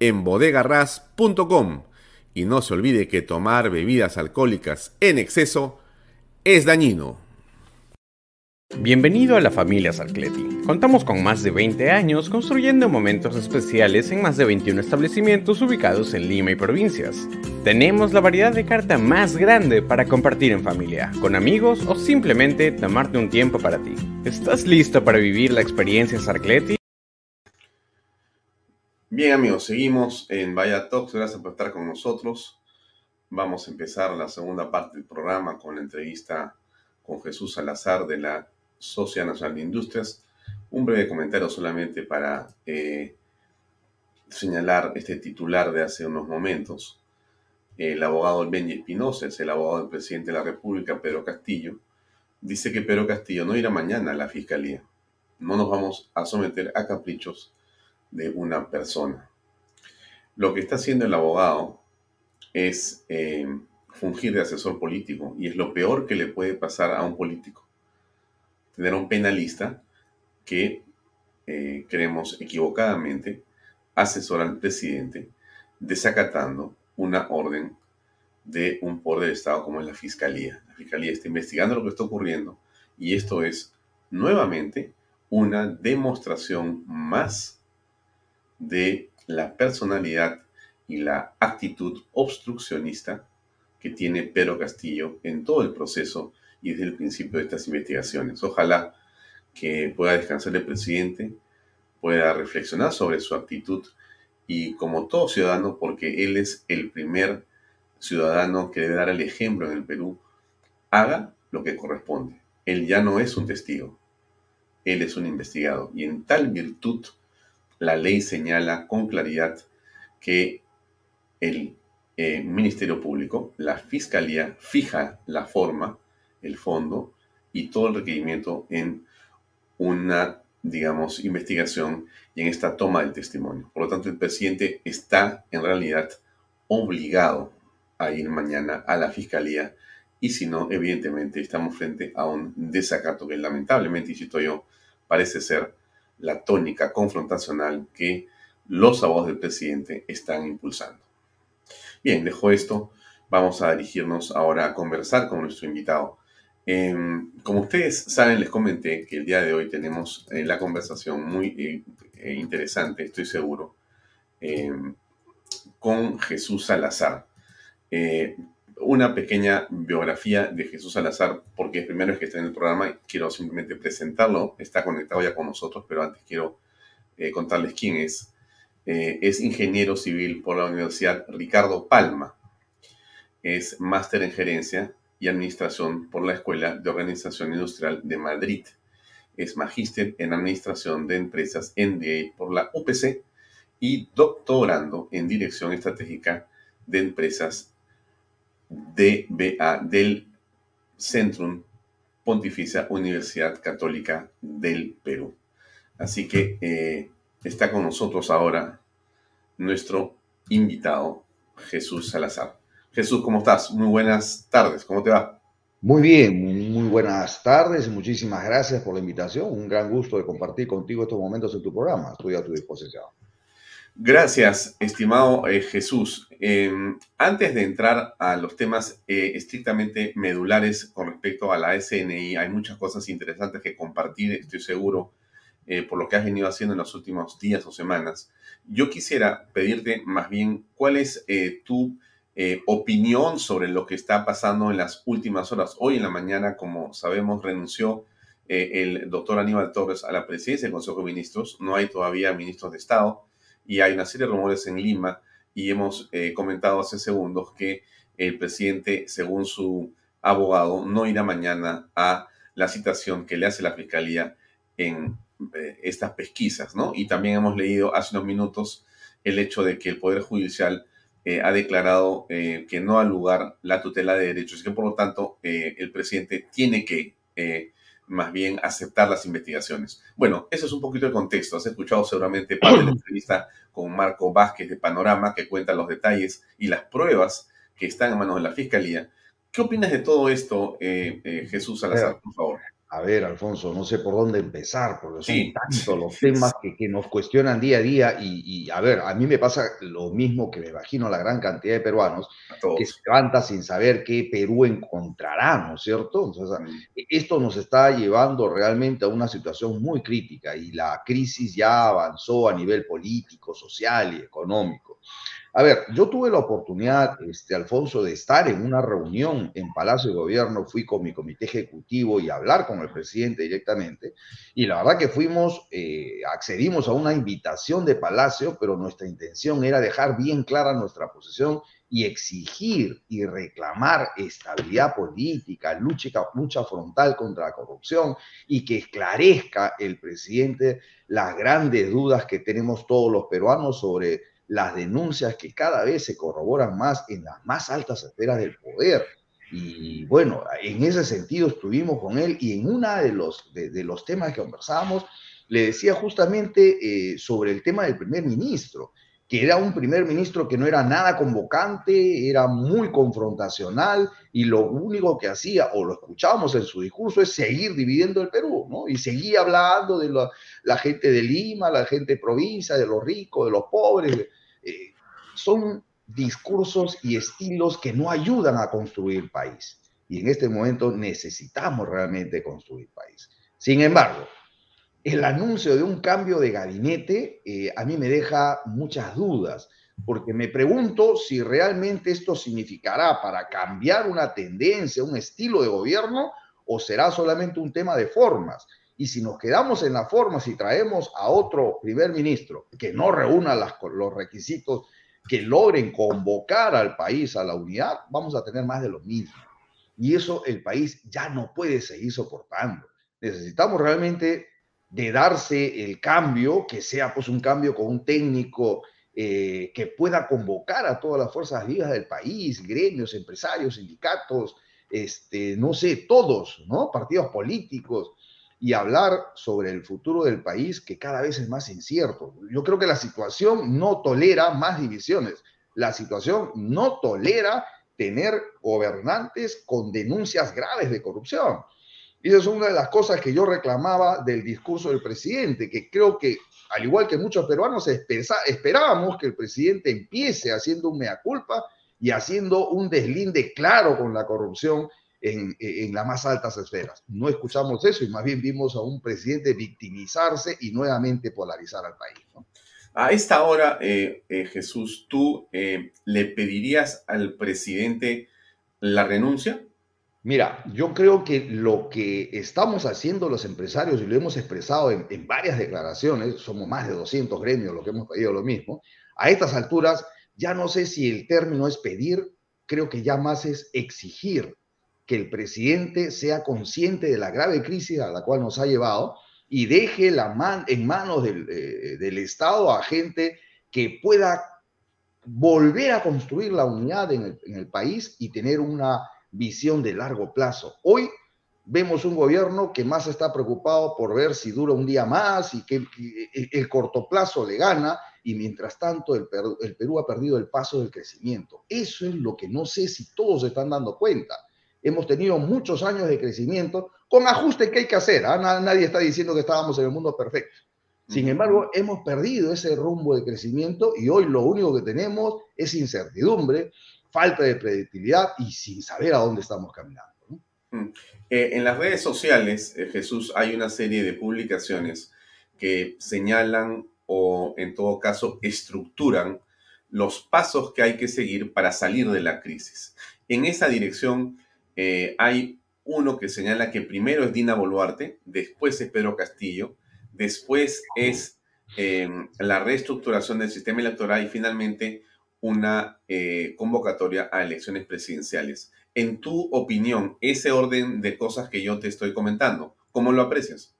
en bodegarras.com. Y no se olvide que tomar bebidas alcohólicas en exceso es dañino. Bienvenido a la familia Sarcleti. Contamos con más de 20 años construyendo momentos especiales en más de 21 establecimientos ubicados en Lima y provincias. Tenemos la variedad de carta más grande para compartir en familia, con amigos o simplemente tomarte un tiempo para ti. ¿Estás listo para vivir la experiencia Sarcleti? Bien amigos, seguimos en Vaya Talks. Gracias por estar con nosotros. Vamos a empezar la segunda parte del programa con la entrevista con Jesús Salazar de la Sociedad Nacional de Industrias. Un breve comentario solamente para eh, señalar este titular de hace unos momentos. El abogado Benji Espinosa es el abogado del presidente de la República, Pedro Castillo. Dice que Pedro Castillo no irá mañana a la fiscalía. No nos vamos a someter a caprichos de una persona. Lo que está haciendo el abogado es eh, fungir de asesor político y es lo peor que le puede pasar a un político tener un penalista que, eh, creemos equivocadamente, asesora al presidente desacatando una orden de un poder del Estado como es la Fiscalía. La Fiscalía está investigando lo que está ocurriendo y esto es nuevamente una demostración más de la personalidad y la actitud obstruccionista que tiene Pedro Castillo en todo el proceso y desde el principio de estas investigaciones. Ojalá que pueda descansar el presidente, pueda reflexionar sobre su actitud y como todo ciudadano, porque él es el primer ciudadano que debe dar el ejemplo en el Perú, haga lo que corresponde. Él ya no es un testigo, él es un investigado y en tal virtud la ley señala con claridad que el eh, Ministerio Público, la Fiscalía, fija la forma el fondo y todo el requerimiento en una, digamos, investigación y en esta toma del testimonio. Por lo tanto, el presidente está en realidad obligado a ir mañana a la fiscalía y si no, evidentemente estamos frente a un desacato que lamentablemente, insisto yo, parece ser la tónica confrontacional que los abogados del presidente están impulsando. Bien, dejo esto. Vamos a dirigirnos ahora a conversar con nuestro invitado. Em, como ustedes saben, les comenté que el día de hoy tenemos eh, la conversación muy eh, eh, interesante, estoy seguro, em, con Jesús Salazar. Una pequeña biografía de Jesús Salazar, porque primero es que está en el programa y quiero simplemente presentarlo. Está conectado ya con nosotros, pero antes quiero contarles quién es. es ingeniero civil por la Universidad Ricardo Palma. Es máster en gerencia y Administración por la Escuela de Organización Industrial de Madrid. Es magíster en Administración de Empresas NDA por la UPC y doctorando en Dirección Estratégica de Empresas DBA del Centrum Pontificia Universidad Católica del Perú. Así que eh, está con nosotros ahora nuestro invitado Jesús Salazar. Jesús, ¿cómo estás? Muy buenas tardes, ¿cómo te va? Muy bien, muy buenas tardes, muchísimas gracias por la invitación, un gran gusto de compartir contigo estos momentos en tu programa, estoy a tu disposición. Gracias, estimado eh, Jesús. Em, antes de entrar a los temas eh, estrictamente medulares con respecto a la SNI, hay muchas cosas interesantes que compartir, estoy seguro, eh, por lo que has venido haciendo en los últimos días o semanas. Yo quisiera pedirte más bien cuál es tu opinión sobre lo que está pasando en las últimas horas. Hoy en la mañana, como sabemos, renunció el doctor Aníbal Torres a la presidencia del Consejo de Ministros. No hay todavía ministros de Estado y hay una serie de rumores en Lima y hemos eh, comentado hace segundos que el presidente, según su abogado, no irá mañana a la citación que le hace la Fiscalía en estas pesquisas, ¿no? Y también hemos leído hace unos minutos el hecho de que el Poder Judicial eh, ha declarado eh, que no ha lugar la tutela de derechos y que por lo tanto eh, el presidente tiene que más bien aceptar las investigaciones. Bueno, eso es un poquito el contexto. Has escuchado seguramente parte de la entrevista con Marco Vázquez de Panorama que cuenta los detalles y las pruebas que están en manos de la Fiscalía. ¿Qué opinas de todo esto, Jesús Salazar, por favor? A ver, Alfonso, no sé por dónde empezar, porque son tantos los temas que, nos cuestionan día a día y, a ver, a mí me pasa lo mismo que me imagino la gran cantidad de peruanos que se levanta sin saber qué Perú encontrará, ¿no es cierto? Entonces, mm. esto nos está llevando realmente a una situación muy crítica y la crisis ya avanzó a nivel político, social y económico. A ver, yo tuve la oportunidad, este, Alfonso, de estar en una reunión en Palacio de Gobierno, fui con mi comité ejecutivo y hablar con el presidente directamente, y la verdad que fuimos, eh, accedimos a una invitación de Palacio, pero nuestra intención era dejar bien clara nuestra posición y exigir y reclamar estabilidad política, lucha, lucha frontal contra la corrupción y que esclarezca el presidente las grandes dudas que tenemos todos los peruanos sobre las denuncias que cada vez se corroboran más en las más altas esferas del poder. Y bueno, en ese sentido estuvimos con él y en uno de los, de, los temas que conversábamos, le decía justamente eh, sobre el tema del primer ministro, que era un primer ministro que no era nada convocante, era muy confrontacional y lo único que hacía, o lo escuchábamos en su discurso, es seguir dividiendo el Perú, ¿no? Y seguía hablando de la, la gente de Lima, la gente de provincia, de los ricos, de los pobres, eh, son discursos y estilos que no ayudan a construir país. Y en este momento necesitamos realmente construir país. Sin embargo, el anuncio de un cambio de gabinete eh, a mí me deja muchas dudas, porque me pregunto si realmente esto significará para cambiar una tendencia, un estilo de gobierno, o será solamente un tema de formas. Y si nos quedamos en la forma, si traemos a otro primer ministro que no reúna los requisitos que logren convocar al país a la unidad, vamos a tener más de lo mismo. Y eso el país ya no puede seguir soportando. Necesitamos realmente de darse el cambio, que sea pues un cambio con un técnico eh, que pueda convocar a todas las fuerzas vivas del país, gremios, empresarios, sindicatos, este, no sé, todos, ¿no? Partidos políticos, y hablar sobre el futuro del país que cada vez es más incierto. Yo creo que la situación no tolera más divisiones. La situación no tolera tener gobernantes con denuncias graves de corrupción. Y esa es una de las cosas que yo reclamaba del discurso del presidente, que creo que, al igual que muchos peruanos, esperábamos que el presidente empiece haciendo un mea culpa y haciendo un deslinde claro con la corrupción en, en, las más altas esferas. No escuchamos eso y más bien vimos a un presidente victimizarse y nuevamente polarizar al país. A esta hora, eh, eh, Jesús, ¿tú eh, le pedirías al presidente la renuncia? Mira, yo creo que lo que estamos haciendo los empresarios, y lo hemos expresado en, en varias declaraciones, somos más de 200 gremios los que hemos pedido lo mismo, a estas alturas ya no sé si el término es pedir, creo que ya más es exigir que el presidente sea consciente de la grave crisis a la cual nos ha llevado y deje la man en manos del, eh, del, Estado a gente que pueda volver a construir la unidad en el, país y tener una visión de largo plazo. Hoy vemos un gobierno que más está preocupado por ver si dura un día más y que el corto plazo le gana y mientras tanto el el Perú, ha perdido el paso del crecimiento. Eso es lo que no sé si todos se están dando cuenta hemos tenido muchos años de crecimiento con ajustes que hay que hacer. ¿ah? Nadie está diciendo que estábamos en el mundo perfecto. Sin embargo, hemos perdido ese rumbo de crecimiento y hoy lo único que tenemos es incertidumbre, falta de predictibilidad y sin saber a dónde estamos caminando. Eh, en las redes sociales, eh, Jesús, hay una serie de publicaciones que señalan o en todo caso estructuran los pasos que hay que seguir para salir de la crisis. En esa dirección, eh, hay uno que señala que primero es Dina Boluarte, después es Pedro Castillo, después es em, la reestructuración del sistema electoral y finalmente una eh, convocatoria a elecciones presidenciales. En tu opinión, ese orden de cosas que yo te estoy comentando, ¿cómo lo aprecias?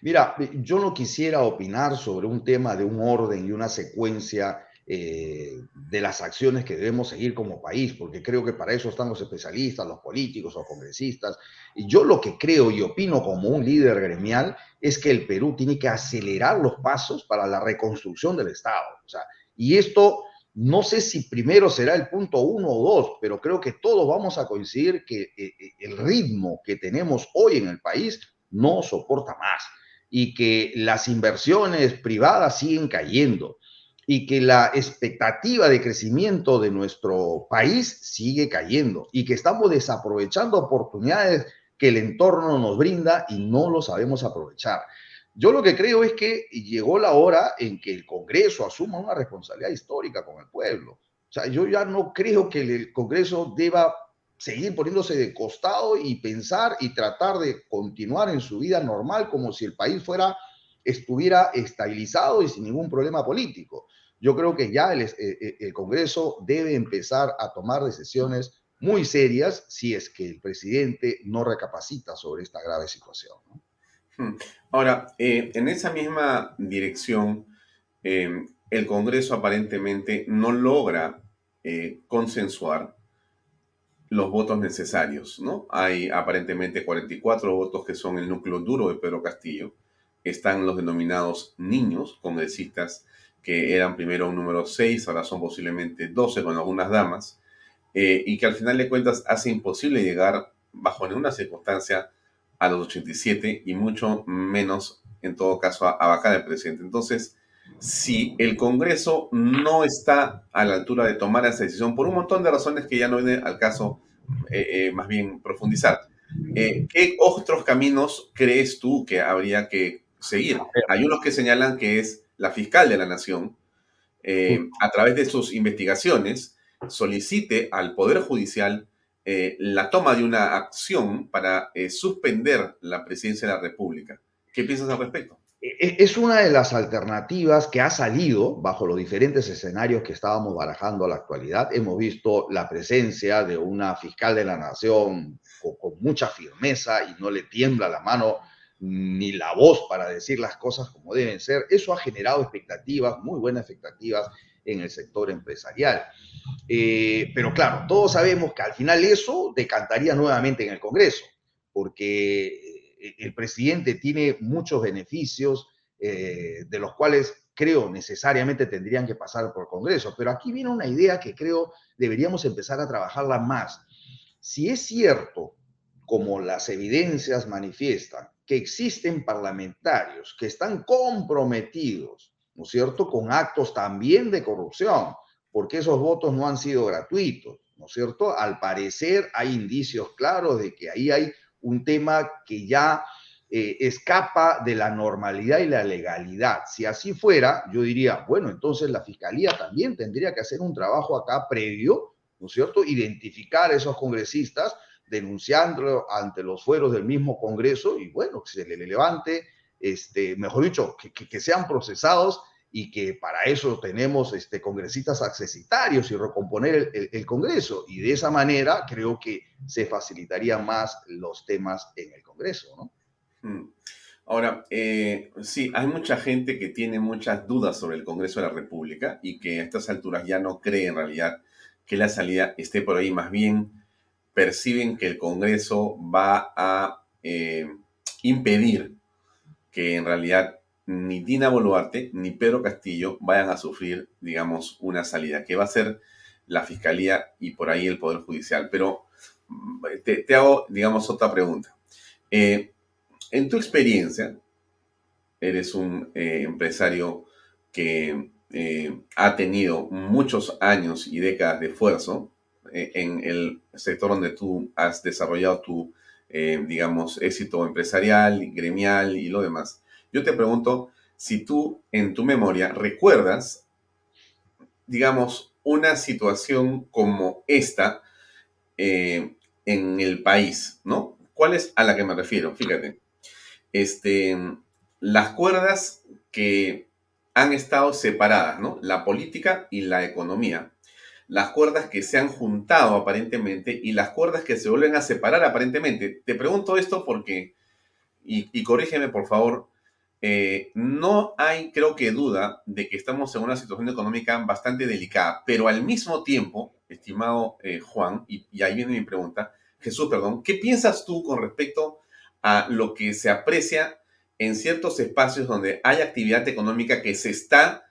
Mira, yo no quisiera opinar sobre un tema de un orden y una secuencia eh, de las acciones que debemos seguir como país, porque creo que para eso están los especialistas, los políticos, los congresistas. Y yo lo que creo y opino como un líder gremial es que el Perú tiene que acelerar los pasos para la reconstrucción del Estado. O sea, y esto No sé si primero será el punto uno o dos, pero creo que todos vamos a coincidir que eh, eh, el ritmo que tenemos hoy en el país no soporta más y que las inversiones privadas siguen cayendo y que la expectativa de crecimiento de nuestro país sigue cayendo y que estamos desaprovechando oportunidades que el entorno nos brinda y no lo sabemos aprovechar. Yo lo que creo es que llegó la hora en que el Congreso asuma una responsabilidad histórica con el pueblo. O sea, yo ya no creo que el Congreso deba seguir poniéndose de costado y pensar y tratar de continuar en su vida normal como si el país fuera estuviera estabilizado y sin ningún problema político. Yo creo que ya el, eh, eh, el, Congreso debe empezar a tomar decisiones muy serias si es que el presidente no recapacita sobre esta grave situación. Hmm. Ahora, eh, en esa misma dirección, el Congreso aparentemente no logra consensuar los votos necesarios, ¿no? Hay aparentemente 44 votos que son el núcleo duro de Pedro Castillo. Están los denominados niños congresistas, que eran primero un número 6, ahora son posiblemente 12 con algunas damas, eh, y que al final de cuentas hace imposible llegar bajo ninguna circunstancia a los 87 y mucho menos, en todo caso, a, a bajar el presidente. Entonces, si el Congreso no está a la altura de tomar esa decisión por un montón de razones que ya no viene al caso eh, eh, más bien profundizar. ¿Qué otros caminos crees tú que habría que seguir? Hay unos que señalan que es la fiscal de la nación, a través de sus investigaciones, solicite al Poder Judicial la toma de una acción para suspender la presidencia de la República. ¿Qué piensas al respecto? E-, es una de las alternativas que ha salido bajo los diferentes escenarios que estábamos barajando a la actualidad. Hemos visto la presencia de una fiscal de la nación con, mucha firmeza y no le tiembla la mano ni la voz para decir las cosas como deben ser. Eso ha generado expectativas, muy buenas expectativas en el sector empresarial. Eh, pero claro, todos sabemos que al final eso decantaría nuevamente en el Congreso, porque eh, el presidente tiene muchos beneficios eh, de los cuales creo necesariamente tendrían que pasar por Congreso. Pero aquí viene una idea que creo deberíamos empezar a trabajarla más. Si es cierto, como las evidencias manifiestan, que existen parlamentarios que están comprometidos, ¿no es cierto?, con actos también de corrupción, porque esos votos no han sido gratuitos, ¿no es cierto? Al parecer hay indicios claros de que ahí hay un tema que ya eh, escapa de la normalidad y la legalidad. Si así fuera, yo diría, bueno, entonces la Fiscalía también tendría que hacer un trabajo acá previo, ¿no es cierto? Identificar a esos congresistas, denunciándolo ante los fueros del mismo Congreso y bueno, que se le levante, este, mejor dicho, que, sean procesados y que para eso tenemos este, congresistas accesitarios y recomponer el, Congreso. Y de esa manera creo que se facilitarían más los temas en el Congreso, ¿no? Hmm. Ahora, eh, sí, hay mucha gente que tiene muchas dudas sobre el Congreso de la República y que a estas alturas ya no cree en realidad que la salida esté por ahí, más bien perciben que el Congreso va a eh, impedir que en realidad ni Dina Boluarte ni Pedro Castillo vayan a sufrir, digamos, una salida, que va a ser la Fiscalía y por ahí el Poder Judicial. Pero mm, te, hago, digamos, otra pregunta. Eh, en tu experiencia, eres un eh, empresario que eh, ha tenido muchos años y décadas de esfuerzo en el sector donde tú has desarrollado tu, digamos, éxito empresarial, gremial y lo demás. Yo te pregunto si tú en tu memoria recuerdas, digamos, una situación como esta eh, en el país, ¿no? ¿Cuál es a la que me refiero? Fíjate. Este, las cuerdas que han estado separadas, ¿no? La política y la economía. Las cuerdas que se han juntado aparentemente y las cuerdas que se vuelven a separar aparentemente. Te pregunto esto porque, y, corrígeme por favor, eh, no hay, creo que, duda de que estamos en una situación económica bastante delicada, pero al mismo tiempo, estimado eh, Juan, y, ahí viene mi pregunta, Jesús, perdón, ¿qué piensas tú con respecto a lo que se aprecia en ciertos espacios donde hay actividad económica que se está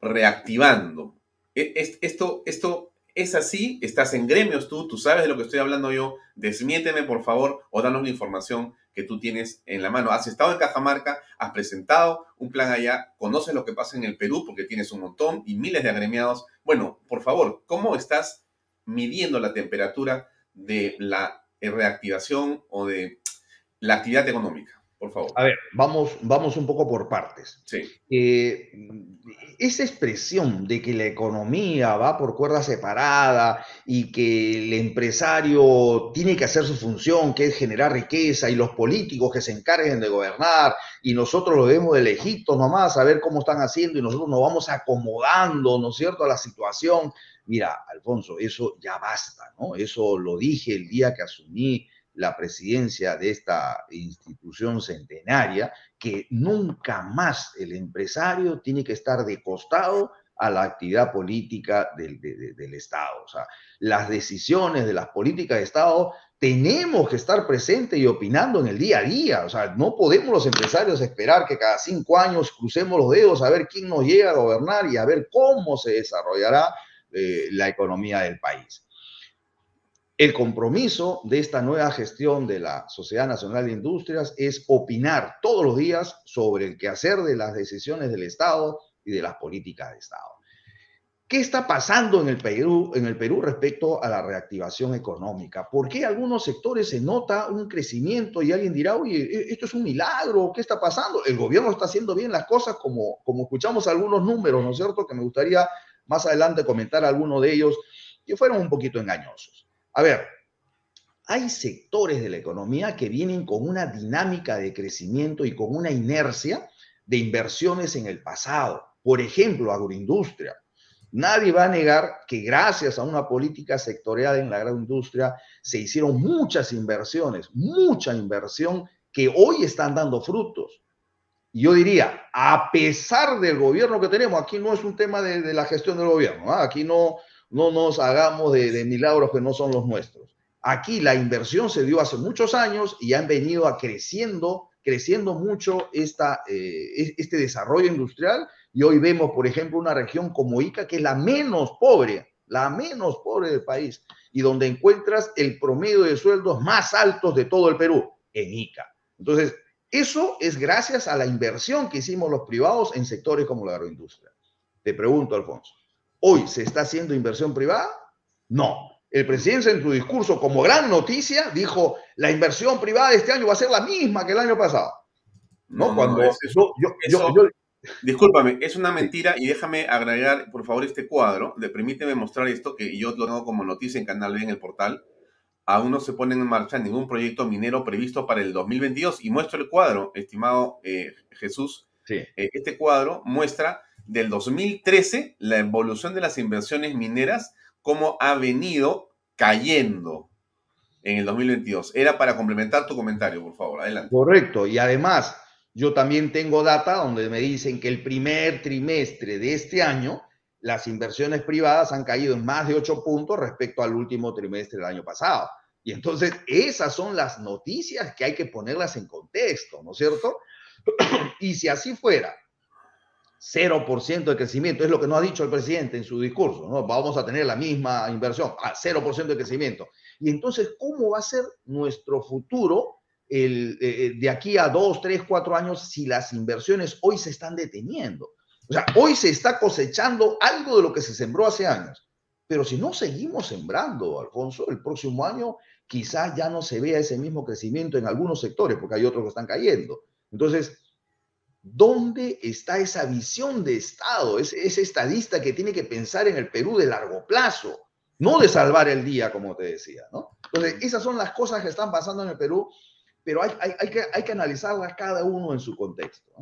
reactivando? E, esto, esto es así, estás en gremios tú, tú sabes de lo que estoy hablando yo, desmiénteme por favor o danos la información que tú tienes en la mano. Has estado en Cajamarca, has presentado un plan allá, conoces lo que pasa en el Perú porque tienes un montón y miles de agremiados. Bueno, por favor, ¿cómo estás midiendo la temperatura de la reactivación o de la actividad económica? Por favor. A ver, vamos, vamos un poco por partes. Sí. Eh, esa expresión de que la economía va por cuerda separada y que el empresario tiene que hacer su función, que es generar riqueza, y los políticos que se encarguen de gobernar, y nosotros lo vemos de lejitos nomás a ver cómo están haciendo, y nosotros nos vamos acomodando, ¿no es cierto?, a la situación. Mira, Alfonso, eso ya basta, ¿no? Eso lo dije el día que asumí la presidencia de esta institución centenaria, que nunca más el empresario tiene que estar de costado a la actividad política del, Estado. O sea, las decisiones de las políticas de Estado tenemos que estar presentes y opinando en el día a día. O sea, no podemos los empresarios esperar que cada cinco años crucemos los dedos a ver quién nos llega a gobernar y a ver cómo se desarrollará eh, la economía del país. El compromiso de esta nueva gestión de la Sociedad Nacional de Industrias es opinar todos los días sobre el quehacer de las decisiones del Estado y de las políticas de Estado. ¿Qué está pasando en el Perú, en el Perú respecto a la reactivación económica? ¿Por qué algunos sectores se nota un crecimiento y alguien dirá, oye, e-, esto es un milagro, ¿qué está pasando? El gobierno está haciendo bien las cosas como, como escuchamos algunos números, ¿no es cierto? Que me gustaría más adelante comentar algunos de ellos que fueron un poquito engañosos. A ver, hay sectores de la economía que vienen con una dinámica de crecimiento y con una inercia de inversiones en el pasado. Por ejemplo, agroindustria. Nadie va a negar que gracias a una política sectorial en la agroindustria se hicieron muchas inversiones, mucha inversión que hoy están dando frutos. Y yo diría, a pesar del gobierno que tenemos, aquí no es un tema de, la gestión del gobierno, ¿ah? aquí no, no nos hagamos de, milagros que no son los nuestros. Aquí la inversión se dio hace muchos años y han venido a creciendo, creciendo mucho esta, eh, este desarrollo industrial y hoy vemos, por ejemplo, una región como Ica que es la menos pobre, la menos pobre del país y donde encuentras el promedio de sueldos más altos de todo el Perú, en Ica. Entonces, eso es gracias a la inversión que hicimos los privados en sectores como la agroindustria. Te pregunto, Alfonso, ¿Hoy se está haciendo inversión privada? No. El presidente en su discurso, como gran noticia, dijo, la inversión privada de este año va a ser la misma que el año pasado. No, cuando yo, Discúlpame, es una mentira y déjame agregar, por favor, este cuadro. De, permíteme mostrar esto, que yo lo tengo como noticia en Canal B en el portal. Aún no se pone en marcha ningún proyecto minero previsto para el 2022. Y muestro el cuadro, estimado eh, Jesús. Sí. Eh, este cuadro muestra del 2013, la evolución de las inversiones mineras, cómo ha venido cayendo en el 2022. Era para complementar tu comentario, por favor. Adelante. Correcto. Y además, yo también tengo data donde me dicen que el primer trimestre de este año, las inversiones privadas han caído en más de 8 puntos respecto al último trimestre del año pasado. Y entonces, esas son las noticias que hay que ponerlas en contexto, ¿no es cierto? y si así fuera, 0% de crecimiento, es lo que nos ha dicho el presidente en su discurso, ¿no? Vamos a tener la misma inversión, a 0% de crecimiento. Y entonces, ¿cómo va a ser nuestro futuro el, eh, de aquí a 2, 3, 4 años si las inversiones hoy se están deteniendo? O sea, hoy se está cosechando algo de lo que se sembró hace años. Pero si no seguimos sembrando, Alfonso, el próximo año quizás ya no se vea ese mismo crecimiento en algunos sectores, porque hay otros que están cayendo. Entonces, ¿Dónde está esa visión de Estado, ese, estadista que tiene que pensar en el Perú de largo plazo, no de salvar el día, como te decía, ¿no? Entonces, esas son las cosas que están pasando en el Perú, pero hay, que, hay que analizarlas cada uno en su contexto.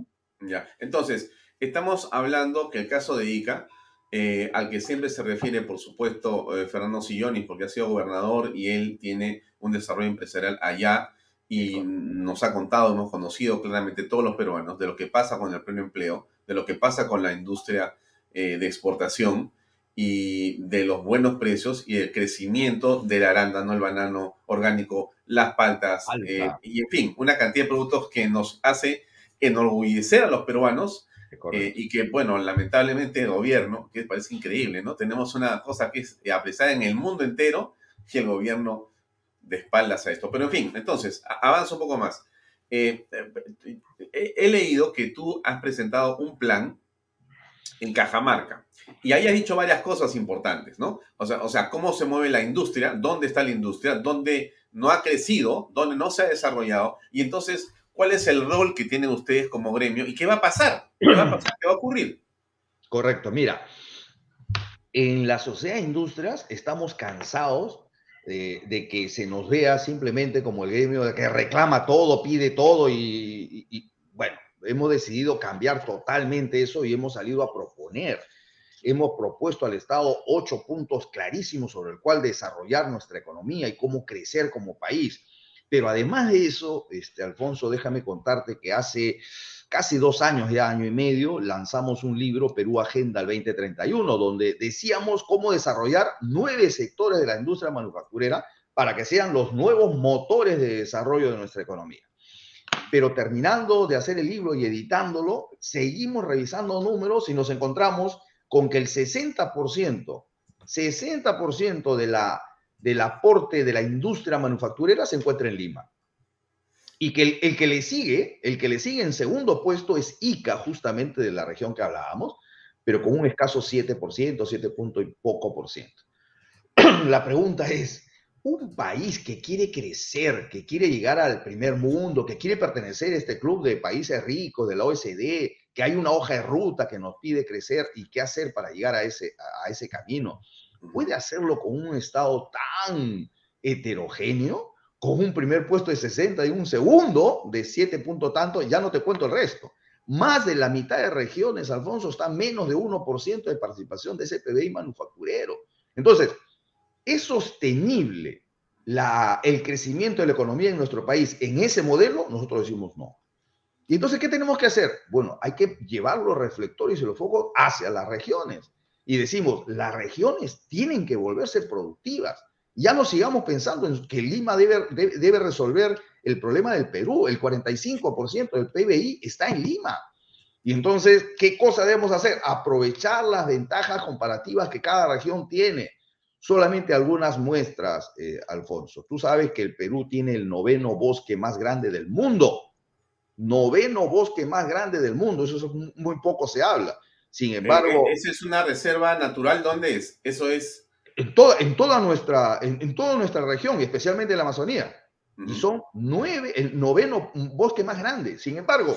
Ya, entonces, estamos hablando que el caso de Ica, eh, al que siempre se refiere, por supuesto, eh, Fernando Sillonis, porque ha sido gobernador y él tiene un desarrollo empresarial allá, y nos ha contado, hemos conocido claramente todos los peruanos de lo que pasa con el pleno empleo, de lo que pasa con la industria eh, de exportación y de los buenos precios y el crecimiento del arándano, el banano orgánico, las paltas eh, y en fin, una cantidad de productos que nos hace enorgullecer a los peruanos Eh, y que, bueno, lamentablemente el gobierno, que parece increíble, ¿no? Tenemos una cosa que es apreciada en el mundo entero, que el gobierno de espaldas a esto. Pero en fin, entonces, avanzo un poco más. Eh, eh, he leído que tú has presentado un plan en Cajamarca y ahí has dicho varias cosas importantes, ¿no? O sea, o sea, cómo se mueve la industria, dónde está la industria, dónde no ha crecido, dónde no se ha desarrollado y entonces, ¿cuál es el rol que tienen ustedes como gremio y qué va a pasar? ¿Qué va a pasar? ¿Qué va a ocurrir? Correcto, mira, en la sociedad de industrias estamos cansados de, que se nos vea simplemente como el gremio que reclama todo, pide todo y, bueno, hemos decidido cambiar totalmente eso y hemos salido a proponer. Hemos propuesto al Estado ocho puntos clarísimos sobre el cual desarrollar nuestra economía y cómo crecer como país. Pero además de eso, este, Alfonso, déjame contarte que hace casi dos años, ya año y medio, lanzamos un libro, Perú Agenda 2031, donde decíamos cómo desarrollar nueve sectores de la industria manufacturera para que sean los nuevos motores de desarrollo de nuestra economía. Pero terminando de hacer el libro y editándolo, seguimos revisando números y nos encontramos con que el 60%, 60% de la, del aporte de la industria manufacturera se encuentra en Lima. Y que el, que le sigue, el que le sigue en segundo puesto es ICA, justamente de la región que hablábamos, pero con un escaso 7%, 7 punto y poco por ciento. La pregunta es, un país que quiere crecer, que quiere llegar al primer mundo, que quiere pertenecer a este club de países ricos, de la OECD, que hay una hoja de ruta que nos pide crecer y qué hacer para llegar a ese, a ese camino, ¿puede hacerlo con un Estado tan heterogéneo? Con un primer puesto de 60 y un segundo de 7 puntos tanto, ya no te cuento el resto. Más de la mitad de regiones, Alfonso, está menos de 1% de participación de ese PBI manufacturero. Entonces, ¿es sostenible la, el crecimiento de la economía en nuestro país en ese modelo? Nosotros decimos no. Y entonces, ¿qué tenemos que hacer? Bueno, hay que llevar los reflectores y los focos hacia las regiones. Y decimos, las regiones tienen que volverse productivas ya no sigamos pensando en que Lima debe, debe, resolver el problema del Perú. El 45% del PBI está en Lima. Y entonces, ¿qué cosa debemos hacer? Aprovechar las ventajas comparativas que cada región tiene. Solamente algunas muestras, eh, Alfonso. Tú sabes que el Perú tiene el noveno bosque más grande del mundo. Noveno bosque más grande del mundo. Eso es muy poco se habla. Sin embargo... Eh, ¿Esa es una reserva natural? ¿Dónde es? Eso es en toda, en toda, nuestra, en, toda nuestra región, y especialmente en la Amazonía. Y son nueve, el noveno bosque más grande. Sin embargo,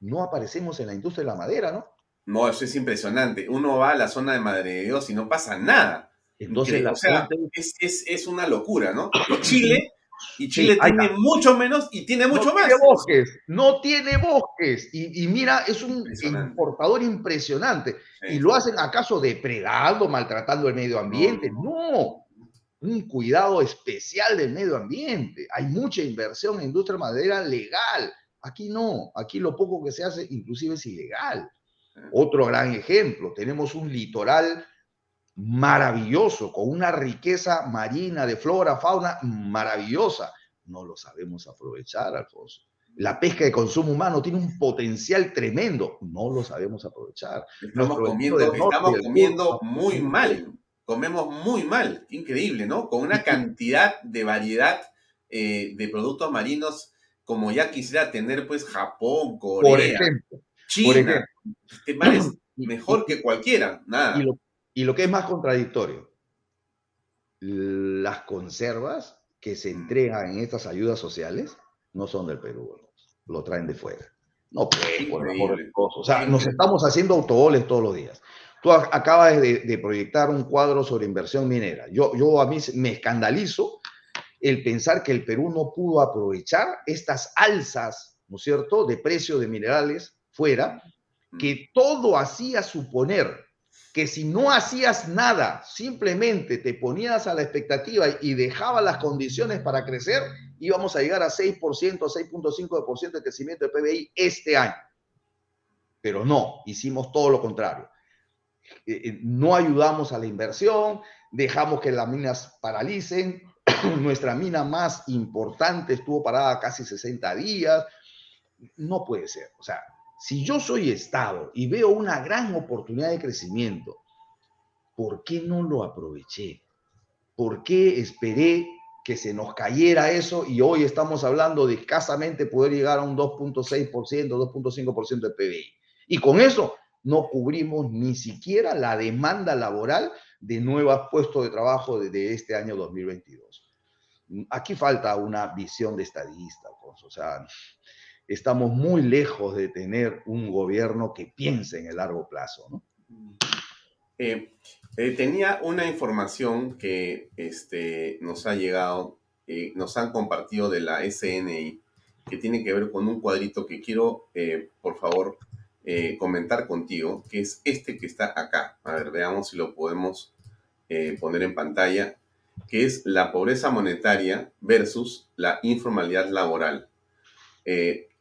no aparecemos en la industria de la madera, ¿no? No, eso es impresionante. Uno va a la zona de Madre de Dios y no pasa nada. Entonces, o sea, es, es, es, una locura, ¿no? Chile y Chile tiene mucho menos y tiene mucho no más. Tiene bosques, no tiene bosques. Y, mira, es un importador impresionante. y lo hacen acaso depredando, maltratando el medio ambiente. No, un cuidado especial del medio ambiente. Hay mucha inversión en industria madera legal. Aquí no, aquí lo poco que se hace inclusive es ilegal. Otro gran ejemplo, tenemos un litoral maravilloso, con una riqueza marina de flora, fauna maravillosa. No lo sabemos aprovechar, Alfonso. La pesca de consumo humano tiene un potencial tremendo, no lo sabemos aprovechar. Estamos comiendo, estamos comiendo muy mal, comemos muy mal, increíble, ¿no? Con una cantidad de variedad eh, de productos marinos como ya quisiera tener pues Japón, Corea, China. Este mar es mejor que cualquiera, nada. Y lo que es más contradictorio, las conservas que se entregan en estas ayudas sociales no son del Perú, lo traen de fuera. No, pues, por O sea, nos estamos haciendo autogoles todos los días. Tú acabas de, proyectar un cuadro sobre inversión minera. Yo, yo a mí me escandalizo el pensar que el Perú no pudo aprovechar estas alzas, ¿no es cierto?, de precio de minerales fuera, que todo hacía suponer que si no hacías nada, simplemente te ponías a la expectativa y dejabas las condiciones para crecer, íbamos a llegar a 6%, 6.5% de crecimiento de PBI este año. Pero no, hicimos todo lo contrario. Eh, eh, no ayudamos a la inversión, dejamos que las minas paralicen. Nuestra mina más importante estuvo parada casi 60 días. No puede ser. O sea, Si yo soy Estado y veo una gran oportunidad de crecimiento, ¿por qué no lo aproveché? ¿Por qué esperé que se nos cayera eso y hoy estamos hablando de escasamente poder llegar a un 2.6%, 2.5% de PBI? Y con eso no cubrimos ni siquiera la demanda laboral de nuevos puestos de trabajo de, este año 2022. Aquí falta una visión de estadista, o sea, estamos muy lejos de tener un gobierno que piense en el largo plazo. ¿no? Eh, eh, tenía una información que este, nos ha llegado, eh, nos han compartido de la SNI, que tiene que ver con un cuadrito que quiero, por favor, comentar contigo, que es este que está acá. A ver, veamos si lo podemos poner en pantalla, que es la pobreza monetaria versus la informalidad laboral.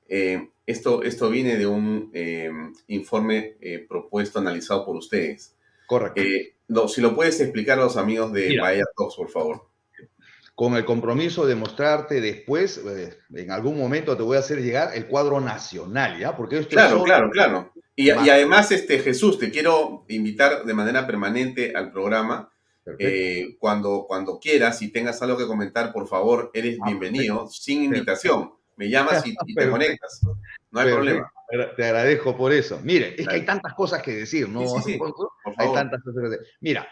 Esto, esto viene de un informe propuesto, analizado por ustedes. Correcto. Eh, no, si lo puedes explicar a los amigos de Bahía Talks, por favor. Con el compromiso de mostrarte después, eh, en algún momento te voy a hacer llegar el cuadro nacional, ¿ya? Porque esto claro, claro, claro. Y, además, este, Jesús, te quiero invitar de manera permanente al programa. Eh, cuando, cuando quieras y tengas algo que comentar, por favor, eres ah, bienvenido, sin invitación. Me llamas y, te conectas. No hay problema. Te agradezco por eso. Mire, es que hay tantas cosas que decir, ¿no? hay tantas cosas que decir. Mira,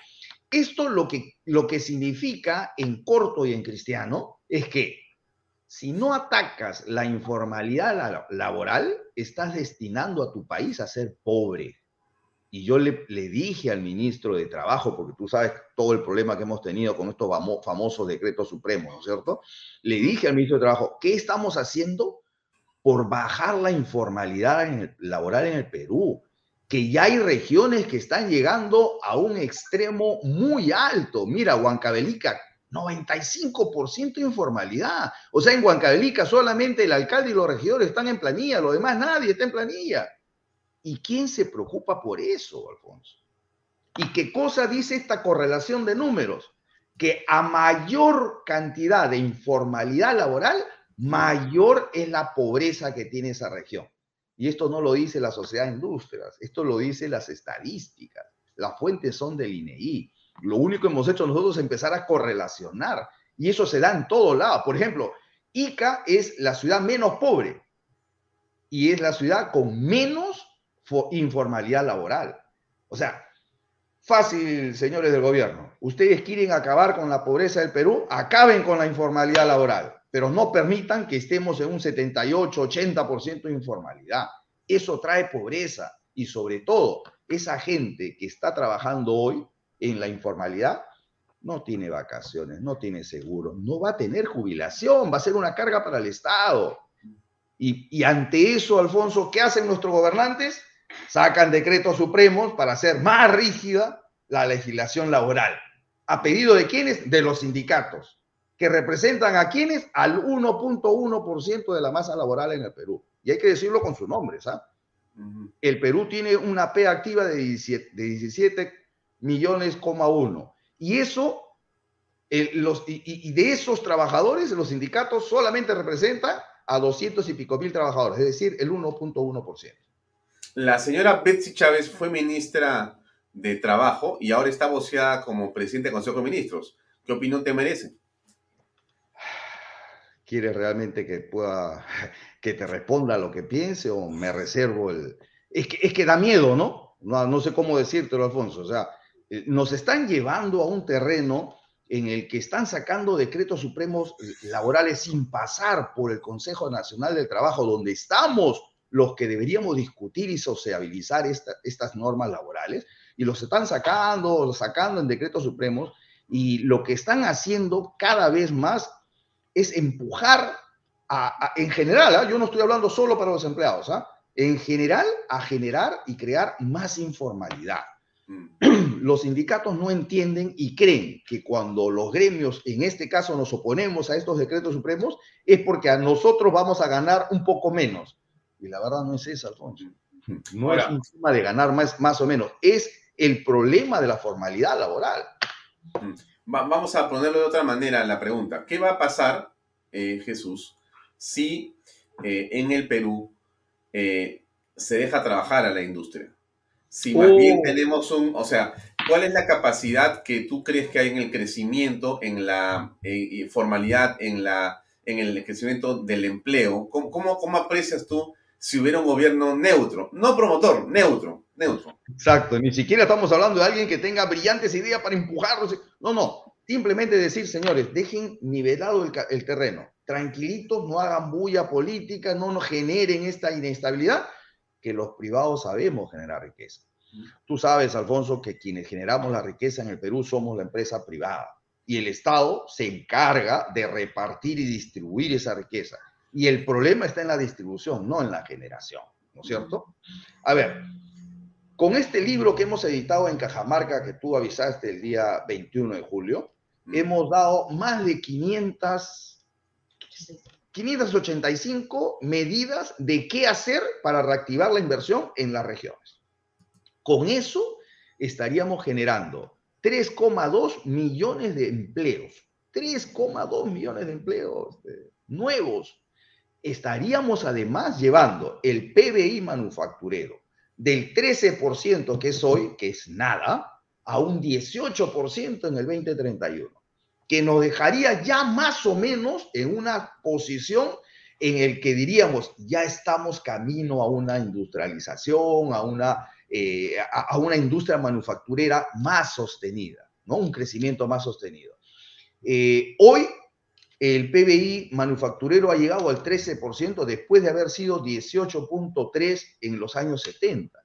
esto lo que, lo que significa en corto y en cristiano es que si no atacas la informalidad laboral, estás destinando a tu país a ser pobre. Y yo le, le, dije al ministro de Trabajo, porque tú sabes todo el problema que hemos tenido con estos famosos decretos supremos, ¿no es cierto? Le dije al ministro de Trabajo, ¿qué estamos haciendo por bajar la informalidad laboral en el Perú, que ya hay regiones que están llegando a un extremo muy alto. Mira, Huancavelica, 95% de informalidad. O sea, en Huancavelica solamente el alcalde y los regidores están en planilla, lo demás nadie está en planilla. ¿Y quién se preocupa por eso, Alfonso? ¿Y qué cosa dice esta correlación de números? Que a mayor cantidad de informalidad laboral, mayor es la pobreza que tiene esa región. Y esto no lo dice la sociedad de industrias, esto lo dice las estadísticas. Las fuentes son del INEI. Lo único que hemos hecho nosotros es empezar a correlacionar. Y eso se da en todo lado. Por ejemplo, Ica es la ciudad menos pobre y es la ciudad con menos informalidad laboral. O sea, fácil, señores del gobierno. Ustedes quieren acabar con la pobreza del Perú, acaben con la informalidad laboral pero no permitan que estemos en un 78, 80% de informalidad. Eso trae pobreza y sobre todo esa gente que está trabajando hoy en la informalidad no tiene vacaciones, no tiene seguro, no va a tener jubilación, va a ser una carga para el Estado. Y, y ante eso, Alfonso, ¿qué hacen nuestros gobernantes? Sacan decretos supremos para hacer más rígida la legislación laboral. ¿A pedido de quiénes? De los sindicatos que representan a quienes al 1.1% de la masa laboral en el Perú. Y hay que decirlo con sus nombres. ¿ah? El Perú tiene una P activa de 17, de 17 millones, uno. Y eso, los, y, de esos trabajadores, los sindicatos solamente representan a 200 y pico mil trabajadores, es decir, el 1.1%. La señora Betsy Chávez fue ministra de Trabajo y ahora está voceada como presidente del Consejo de Ministros. ¿Qué opinión te merece? ¿Quieres realmente que pueda, que te responda lo que piense o me reservo el... Es que, es que da miedo, ¿no? ¿no? No sé cómo decírtelo, Alfonso. O sea, eh, nos están llevando a un terreno en el que están sacando decretos supremos laborales sin pasar por el Consejo Nacional del Trabajo, donde estamos los que deberíamos discutir y sociabilizar estas normas laborales, y los están sacando, sacando en decretos supremos, y lo que están haciendo cada vez más es empujar a, en general, ¿ah? yo no estoy hablando solo para los empleados, ¿ah? en general a generar y crear más informalidad. Mm. Los sindicatos no entienden y creen que cuando los gremios, en este caso, nos oponemos a estos decretos supremos, es porque a nosotros vamos a ganar un poco menos. Y la verdad no es eso, Alfonso. No es un tema de ganar más, más o menos, es el problema de la formalidad laboral. Mm vamos a ponerlo de otra manera la pregunta. ¿Qué va a pasar, eh, Jesús, si eh, en el Perú eh, se deja trabajar a la industria. Si más bien oh. tenemos un, o sea, ¿cuál es la capacidad que tú crees que hay en el crecimiento, en la eh, formalidad, en, la, en el crecimiento del empleo? ¿Cómo, cómo, aprecias tú si hubiera un gobierno neutro? No promotor, neutro, neutro. Exacto, ni siquiera estamos hablando de alguien que tenga brillantes ideas para empujarlos. No, no, simplemente decir, señores, dejen nivelado el, terreno, tranquilitos, no hagan bulla política, no nos generen esta inestabilidad que los privados sabemos generar riqueza. Tú sabes, Alfonso, que quienes generamos la riqueza en el Perú somos la empresa privada y el Estado se encarga de repartir y distribuir esa riqueza. Y el problema está en la distribución, no en la generación, ¿no es cierto? A ver, con este libro que hemos editado en Cajamarca, que tú avisaste el día 21 de julio, hemos dado más de 500 585 medidas de qué hacer para reactivar la inversión en las regiones. Con eso estaríamos generando 3,2 millones de empleos. 3,2 millones de empleos nuevos. Estaríamos además llevando el PBI manufacturero del 13% que es hoy, que es nada, a un 18% en el 2031 que nos dejaría ya más o menos en una posición en el que diríamos, ya estamos camino a una industrialización, a una, eh, a, una industria manufacturera más sostenida, ¿no? Un crecimiento más sostenido. Eh, hoy el PBI manufacturero ha llegado al 13% después de haber sido 18.3 en los años 70.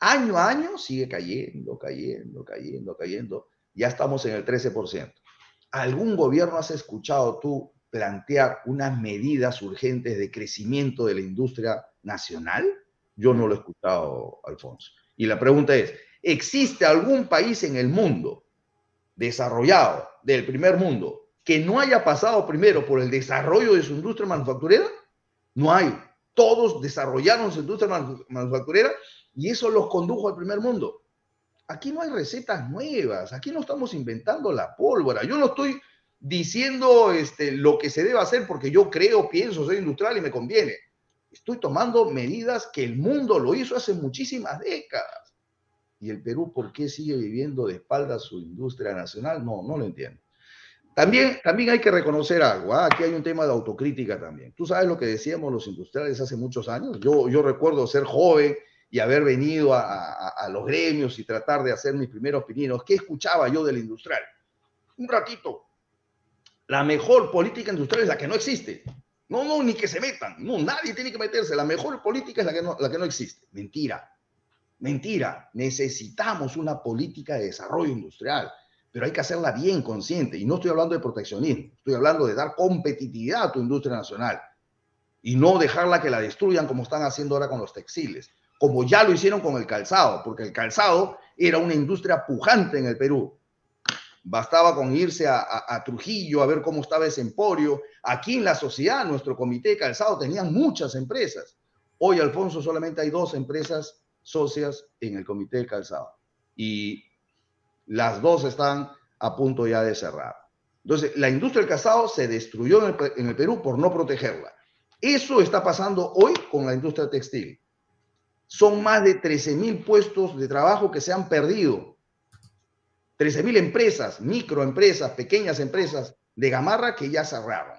Año a año sigue cayendo, cayendo, cayendo, cayendo. Ya estamos en el 13%. ¿Algún gobierno has escuchado tú plantear unas medidas urgentes de crecimiento de la industria nacional? Yo no lo he escuchado, Alfonso. Y la pregunta es, ¿existe algún país en el mundo desarrollado, del primer mundo, que no haya pasado primero por el desarrollo de su industria manufacturera? No hay. Todos desarrollaron su industria manufacturera y eso los condujo al primer mundo. Aquí no hay recetas nuevas, aquí no estamos inventando la pólvora. Yo no estoy diciendo este, lo que se debe hacer porque yo creo, pienso, soy industrial y me conviene. Estoy tomando medidas que el mundo lo hizo hace muchísimas décadas. ¿Y el Perú por qué sigue viviendo de espaldas su industria nacional? No, no lo entiendo. También, también hay que reconocer algo. ¿ah? Aquí hay un tema de autocrítica también. Tú sabes lo que decíamos los industriales hace muchos años. Yo, yo recuerdo ser joven y haber venido a, los gremios y tratar de hacer mis primeros pininos, ¿qué escuchaba yo del industrial? Un ratito. La mejor política industrial es la que no existe. No, no, ni que se metan. No, nadie tiene que meterse. La mejor política es la que no, la que no existe. Mentira. Mentira. Necesitamos una política de desarrollo industrial, pero hay que hacerla bien consciente. Y no estoy hablando de proteccionismo, estoy hablando de dar competitividad a tu industria nacional y no dejarla que la destruyan como están haciendo ahora con los textiles como ya lo hicieron con el calzado, porque el calzado era una industria pujante en el Perú. Bastaba con irse a, Trujillo a ver cómo estaba ese emporio. Aquí en la sociedad, nuestro comité de calzado tenía muchas empresas. Hoy, Alfonso, solamente hay dos empresas socias en el comité de calzado. Y las dos están a punto ya de cerrar. Entonces, la industria del calzado se destruyó en el, en el Perú por no protegerla. Eso está pasando hoy con la industria textil son más de 13 mil puestos de trabajo que se han perdido. 13 mil empresas, microempresas, pequeñas empresas de Gamarra que ya cerraron.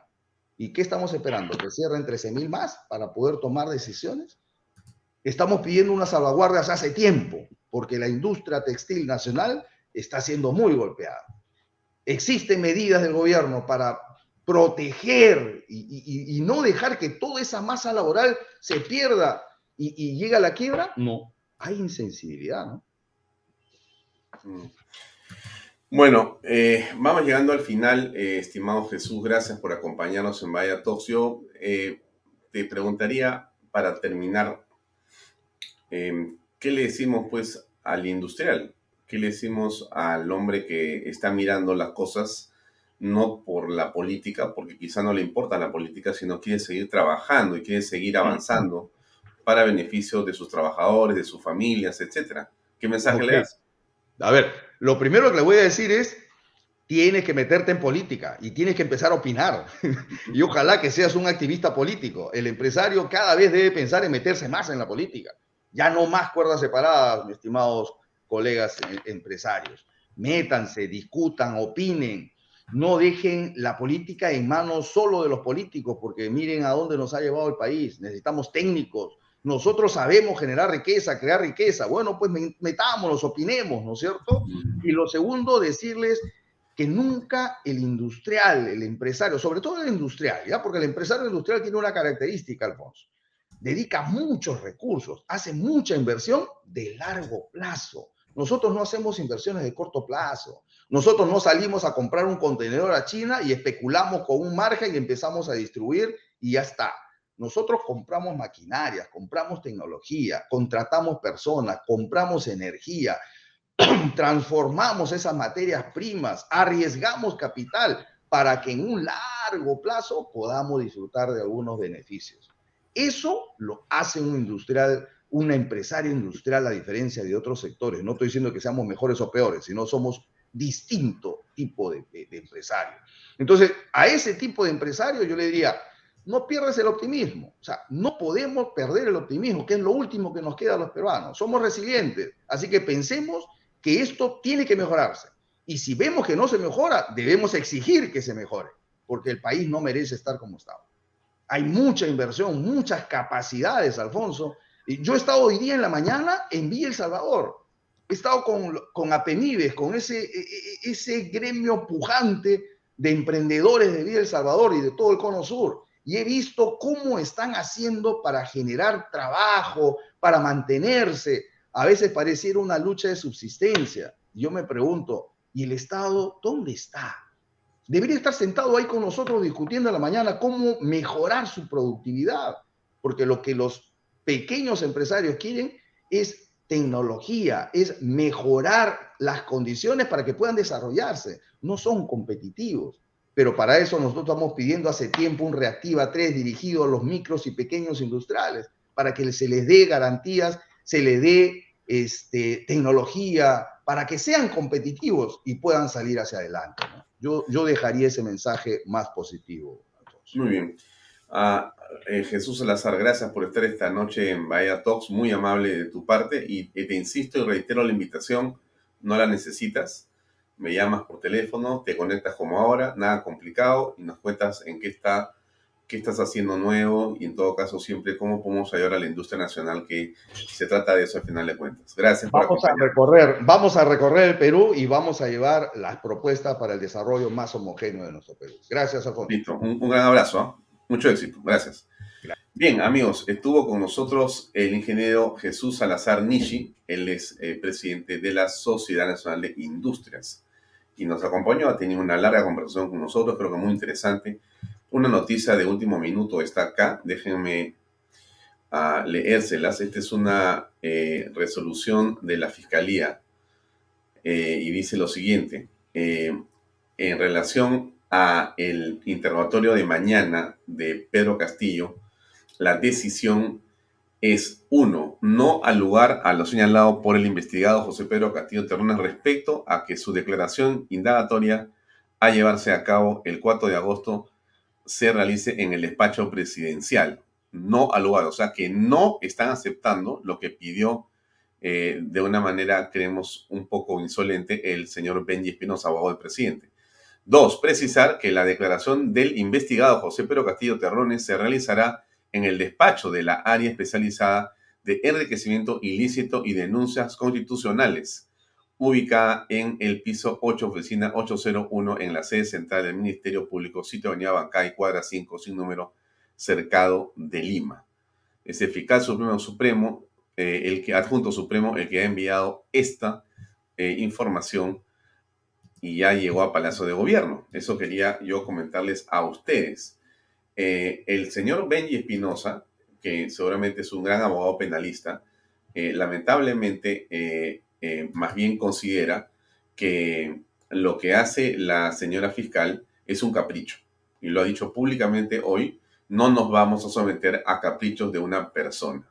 ¿Y qué estamos esperando? ¿Que cierren 13 mil más para poder tomar decisiones? Estamos pidiendo unas salvaguardias hace tiempo, porque la industria textil nacional está siendo muy golpeada. Existen medidas del gobierno para proteger y, y no dejar que toda esa masa laboral se pierda y, llega la quiebra, no, hay insensibilidad, ¿no? Mm. Bueno, eh, vamos llegando al final, eh, estimado Jesús, gracias por acompañarnos en Vaya. Yo eh, te preguntaría, para terminar, ¿qué le decimos pues al industrial? ¿Qué le decimos al hombre que está mirando las cosas no por la política, porque quizá no le importa la política, sino quiere seguir trabajando y quiere seguir avanzando? para beneficio de sus trabajadores, de sus familias, etcétera. ¿Qué mensaje le das? A ver, lo primero que le voy a decir es, tienes que meterte en política y tienes que empezar a opinar. y ojalá que seas un activista político. El empresario cada vez debe pensar en meterse más en la política. Ya no más cuerdas separadas, mis estimados colegas eh, empresarios. Métanse, discutan, opinen. No dejen la política en manos solo de los políticos, porque miren a dónde nos ha llevado el país. Necesitamos técnicos. Nosotros sabemos generar riqueza, crear riqueza. Bueno, pues metámonos, opinemos, ¿no es cierto? Y lo segundo, decirles que nunca el industrial, el empresario, sobre todo el industrial, ¿ya? porque el empresario industrial tiene una característica, Alfonso, dedica muchos recursos, hace mucha inversión de largo plazo. Nosotros no hacemos inversiones de corto plazo. Nosotros no salimos a comprar un contenedor a China y especulamos con un margen y empezamos a distribuir y ya está. Nosotros compramos maquinarias, compramos tecnología, contratamos personas, compramos energía, transformamos esas materias primas, arriesgamos capital para que en un largo plazo podamos disfrutar de algunos beneficios. Eso lo hace un industrial, un empresario industrial a diferencia de otros sectores. No estoy diciendo que seamos mejores o peores, sino somos distinto tipo de, de, de empresario. Entonces, a ese tipo de empresario yo le diría, no pierdas el optimismo. O sea, no podemos perder el optimismo, que es lo último que nos queda a los peruanos. Somos resilientes, así que pensemos que esto tiene que mejorarse. Y si vemos que no se mejora, debemos exigir que se mejore, porque el país no merece estar como estaba. Hay mucha inversión, muchas capacidades, Alfonso. Yo he estado hoy día en la mañana en Villa El Salvador. He estado con, con con ese, e, e, ese gremio pujante de emprendedores de Villa El Salvador y de todo el Cono Sur. Y he visto cómo están haciendo para generar trabajo, para mantenerse, a veces pareciera una lucha de subsistencia. Yo me pregunto, ¿y el Estado dónde está? Debería estar sentado ahí con nosotros discutiendo a la mañana cómo mejorar su productividad, porque lo que los pequeños empresarios quieren es tecnología, es mejorar las condiciones para que puedan desarrollarse. No son competitivos, pero para eso nosotros estamos pidiendo hace tiempo un Reactiva 3 dirigido a los micros y pequeños industriales, para que se les dé garantías se le dé este, tecnología para que sean competitivos y puedan salir hacia adelante. Yo, yo dejaría ese mensaje más positivo. Muy bien. Ah, eh, Jesús Salazar, gracias por estar esta noche en Bahía Talks, muy amable de tu parte y, y te insisto y reitero la invitación, no la necesitas, me llamas por teléfono, te conectas como ahora, nada complicado y nos cuentas en qué está qué estás haciendo nuevo y en todo caso siempre cómo podemos ayudar a la industria nacional que se trata de eso al final de cuentas. Gracias. Por vamos a recorrer, vamos a recorrer el Perú y vamos a llevar las propuestas para el desarrollo más homogéneo de nuestro Perú. Gracias, Alfonso. Listo, un, gran abrazo, ¿ah? Mucho éxito, Gracias. Bien, amigos, estuvo con nosotros el ingeniero Jesús Salazar Nishi, él es eh, presidente de la Sociedad Nacional de Industrias y nos acompañó, ha tenido una larga conversación con nosotros, creo que muy interesante una noticia de último minuto está acá, déjenme uh, leérselas. Esta es una eh, resolución de la Fiscalía eh, y dice lo siguiente. En relación a el interrogatorio de mañana de Pedro Castillo, la decisión es, uno, no al lugar a lo señalado por el investigado José Pedro Castillo Terrones respecto a que su declaración indagatoria a llevarse a cabo el 4 de agosto se realice en el despacho presidencial, no al lugar. O sea que no están aceptando lo que pidió eh, de una manera, creemos, un poco insolente el señor Benji Espinosa, abogado del presidente. Dos, precisar que la declaración del investigado José Pedro Castillo Terrones se realizará en el despacho de la área especializada de enriquecimiento ilícito y denuncias constitucionales ubicada en el piso 8, oficina 801, en la sede central del Ministerio Público, sitio Avenida Bancay, cuadra 5, sin número, cercado de Lima. Es el fiscal supremo supremo, eh, el que, adjunto supremo, el que ha enviado esta eh, información y ya llegó a Palacio de Gobierno. Eso quería yo comentarles a ustedes. Eh, el señor Benji Espinosa, que seguramente es un gran abogado penalista, lamentablemente eh, más bien considera que lo que hace la señora fiscal es un capricho. Y lo ha dicho públicamente hoy, no nos vamos a someter a caprichos de una persona.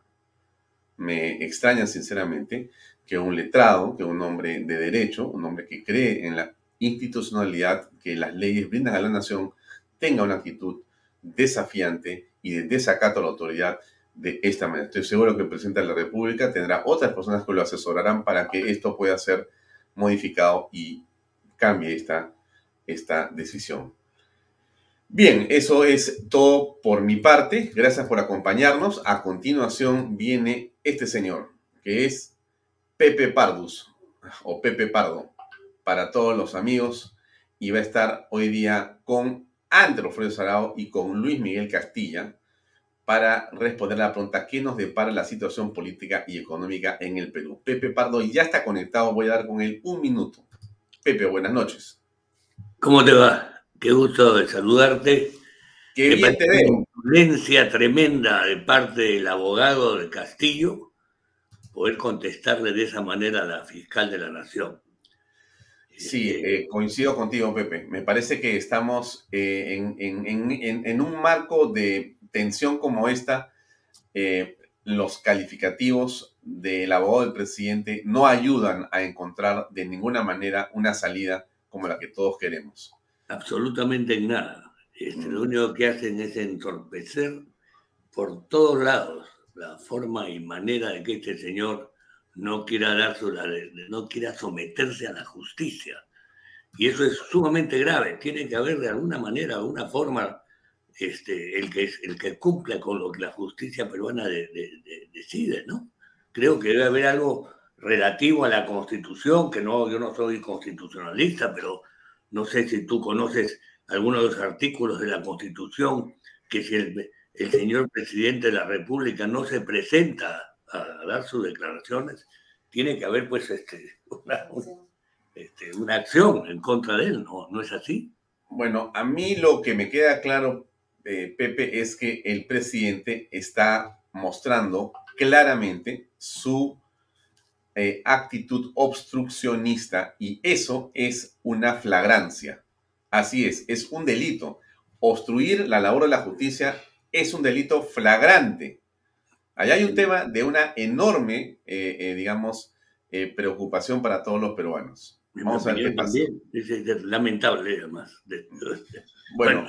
Me extraña sinceramente que un letrado, que un hombre de derecho, un hombre que cree en la institucionalidad que las leyes brindan a la nación tenga una actitud desafiante y de desacato a la autoridad de esta manera. Estoy seguro que el presidente de la República tendrá otras personas que lo asesorarán para que esto pueda ser modificado y cambie esta, esta decisión. Bien, eso es todo por mi parte. Gracias por acompañarnos. A continuación viene este señor, que es Pepe Pardus, o Pepe Pardo, para todos los amigos. Y va a estar hoy día con Andrew Fredo Sarao y con Luis Miguel Castilla para responder a la pregunta ¿qué nos depara la situación política y económica en el Perú? Pepe Pardo ya está conectado, voy a dar con él un minuto. Pepe, buenas noches. ¿Cómo te va? Qué gusto de saludarte. Qué bien te veo. Una tremenda de parte del abogado de Castillo poder contestarle de esa manera a la fiscal de la Nación. Sí, eh, eh, coincido contigo, Pepe. Me parece que estamos eh, en, un marco de tensión como esta. los calificativos del abogado del presidente no ayudan a encontrar de ninguna manera una salida como la que todos queremos. Absolutamente en nada. Este, lo único que hacen es entorpecer por todos lados la forma y manera de que este señor no quiera, dar no quiera someterse a la justicia. Y eso es sumamente grave. Tiene que haber de alguna manera, alguna forma, este, el, que, el que cumpla con lo que la justicia peruana decide, ¿no? Creo que debe haber algo relativo a la Constitución, que no, yo no soy constitucionalista, pero no sé si tú conoces algunos de los artículos de la Constitución, que si el señor presidente de la República no se presenta a dar sus declaraciones, tiene que haber pues este, este, una, acción en contra de él, ¿no? ¿no es así? Bueno, a mí lo que me queda claro, eh, Pepe, es que el presidente está mostrando claramente su eh, actitud obstruccionista y eso es una flagrancia. Así es, es un delito. Obstruir la labor de la justicia es un delito flagrante. Allá hay un tema de una enorme, eh, eh, digamos, eh, preocupación para todos los peruanos. Vamos a ver qué pasa. Es, lamentable, además. Bueno,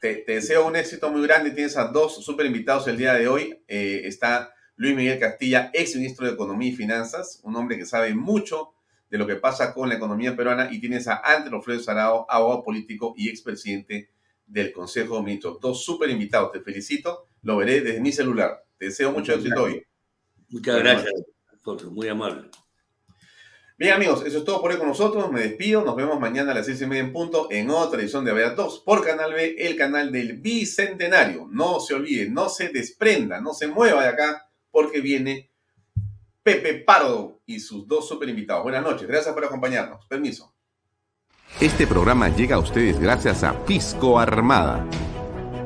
te, deseo un éxito muy grande. Tienes a dos super invitados el día de hoy. está Luis Miguel Castilla, ex ministro de Economía y Finanzas, un hombre que sabe mucho de lo que pasa con la economía peruana. Y tienes a Andrés Alfredo Sarao, abogado político y expresidente del Consejo de Ministros. Dos súper invitados, te felicito. Lo veré desde mi celular. Te deseo mucho éxito hoy. Muchas gracias, muy amable. Bien amigos, eso es todo por hoy con nosotros. Me despido. Nos vemos mañana a las seis y media en punto en otra edición de Avea 2 por Canal B, el canal del Bicentenario. No se olvide, no se desprenda, no se mueva de acá porque viene Pepe Pardo y sus dos super invitados. Buenas noches, gracias por acompañarnos. Permiso. Este programa llega a ustedes gracias a Pisco Armada.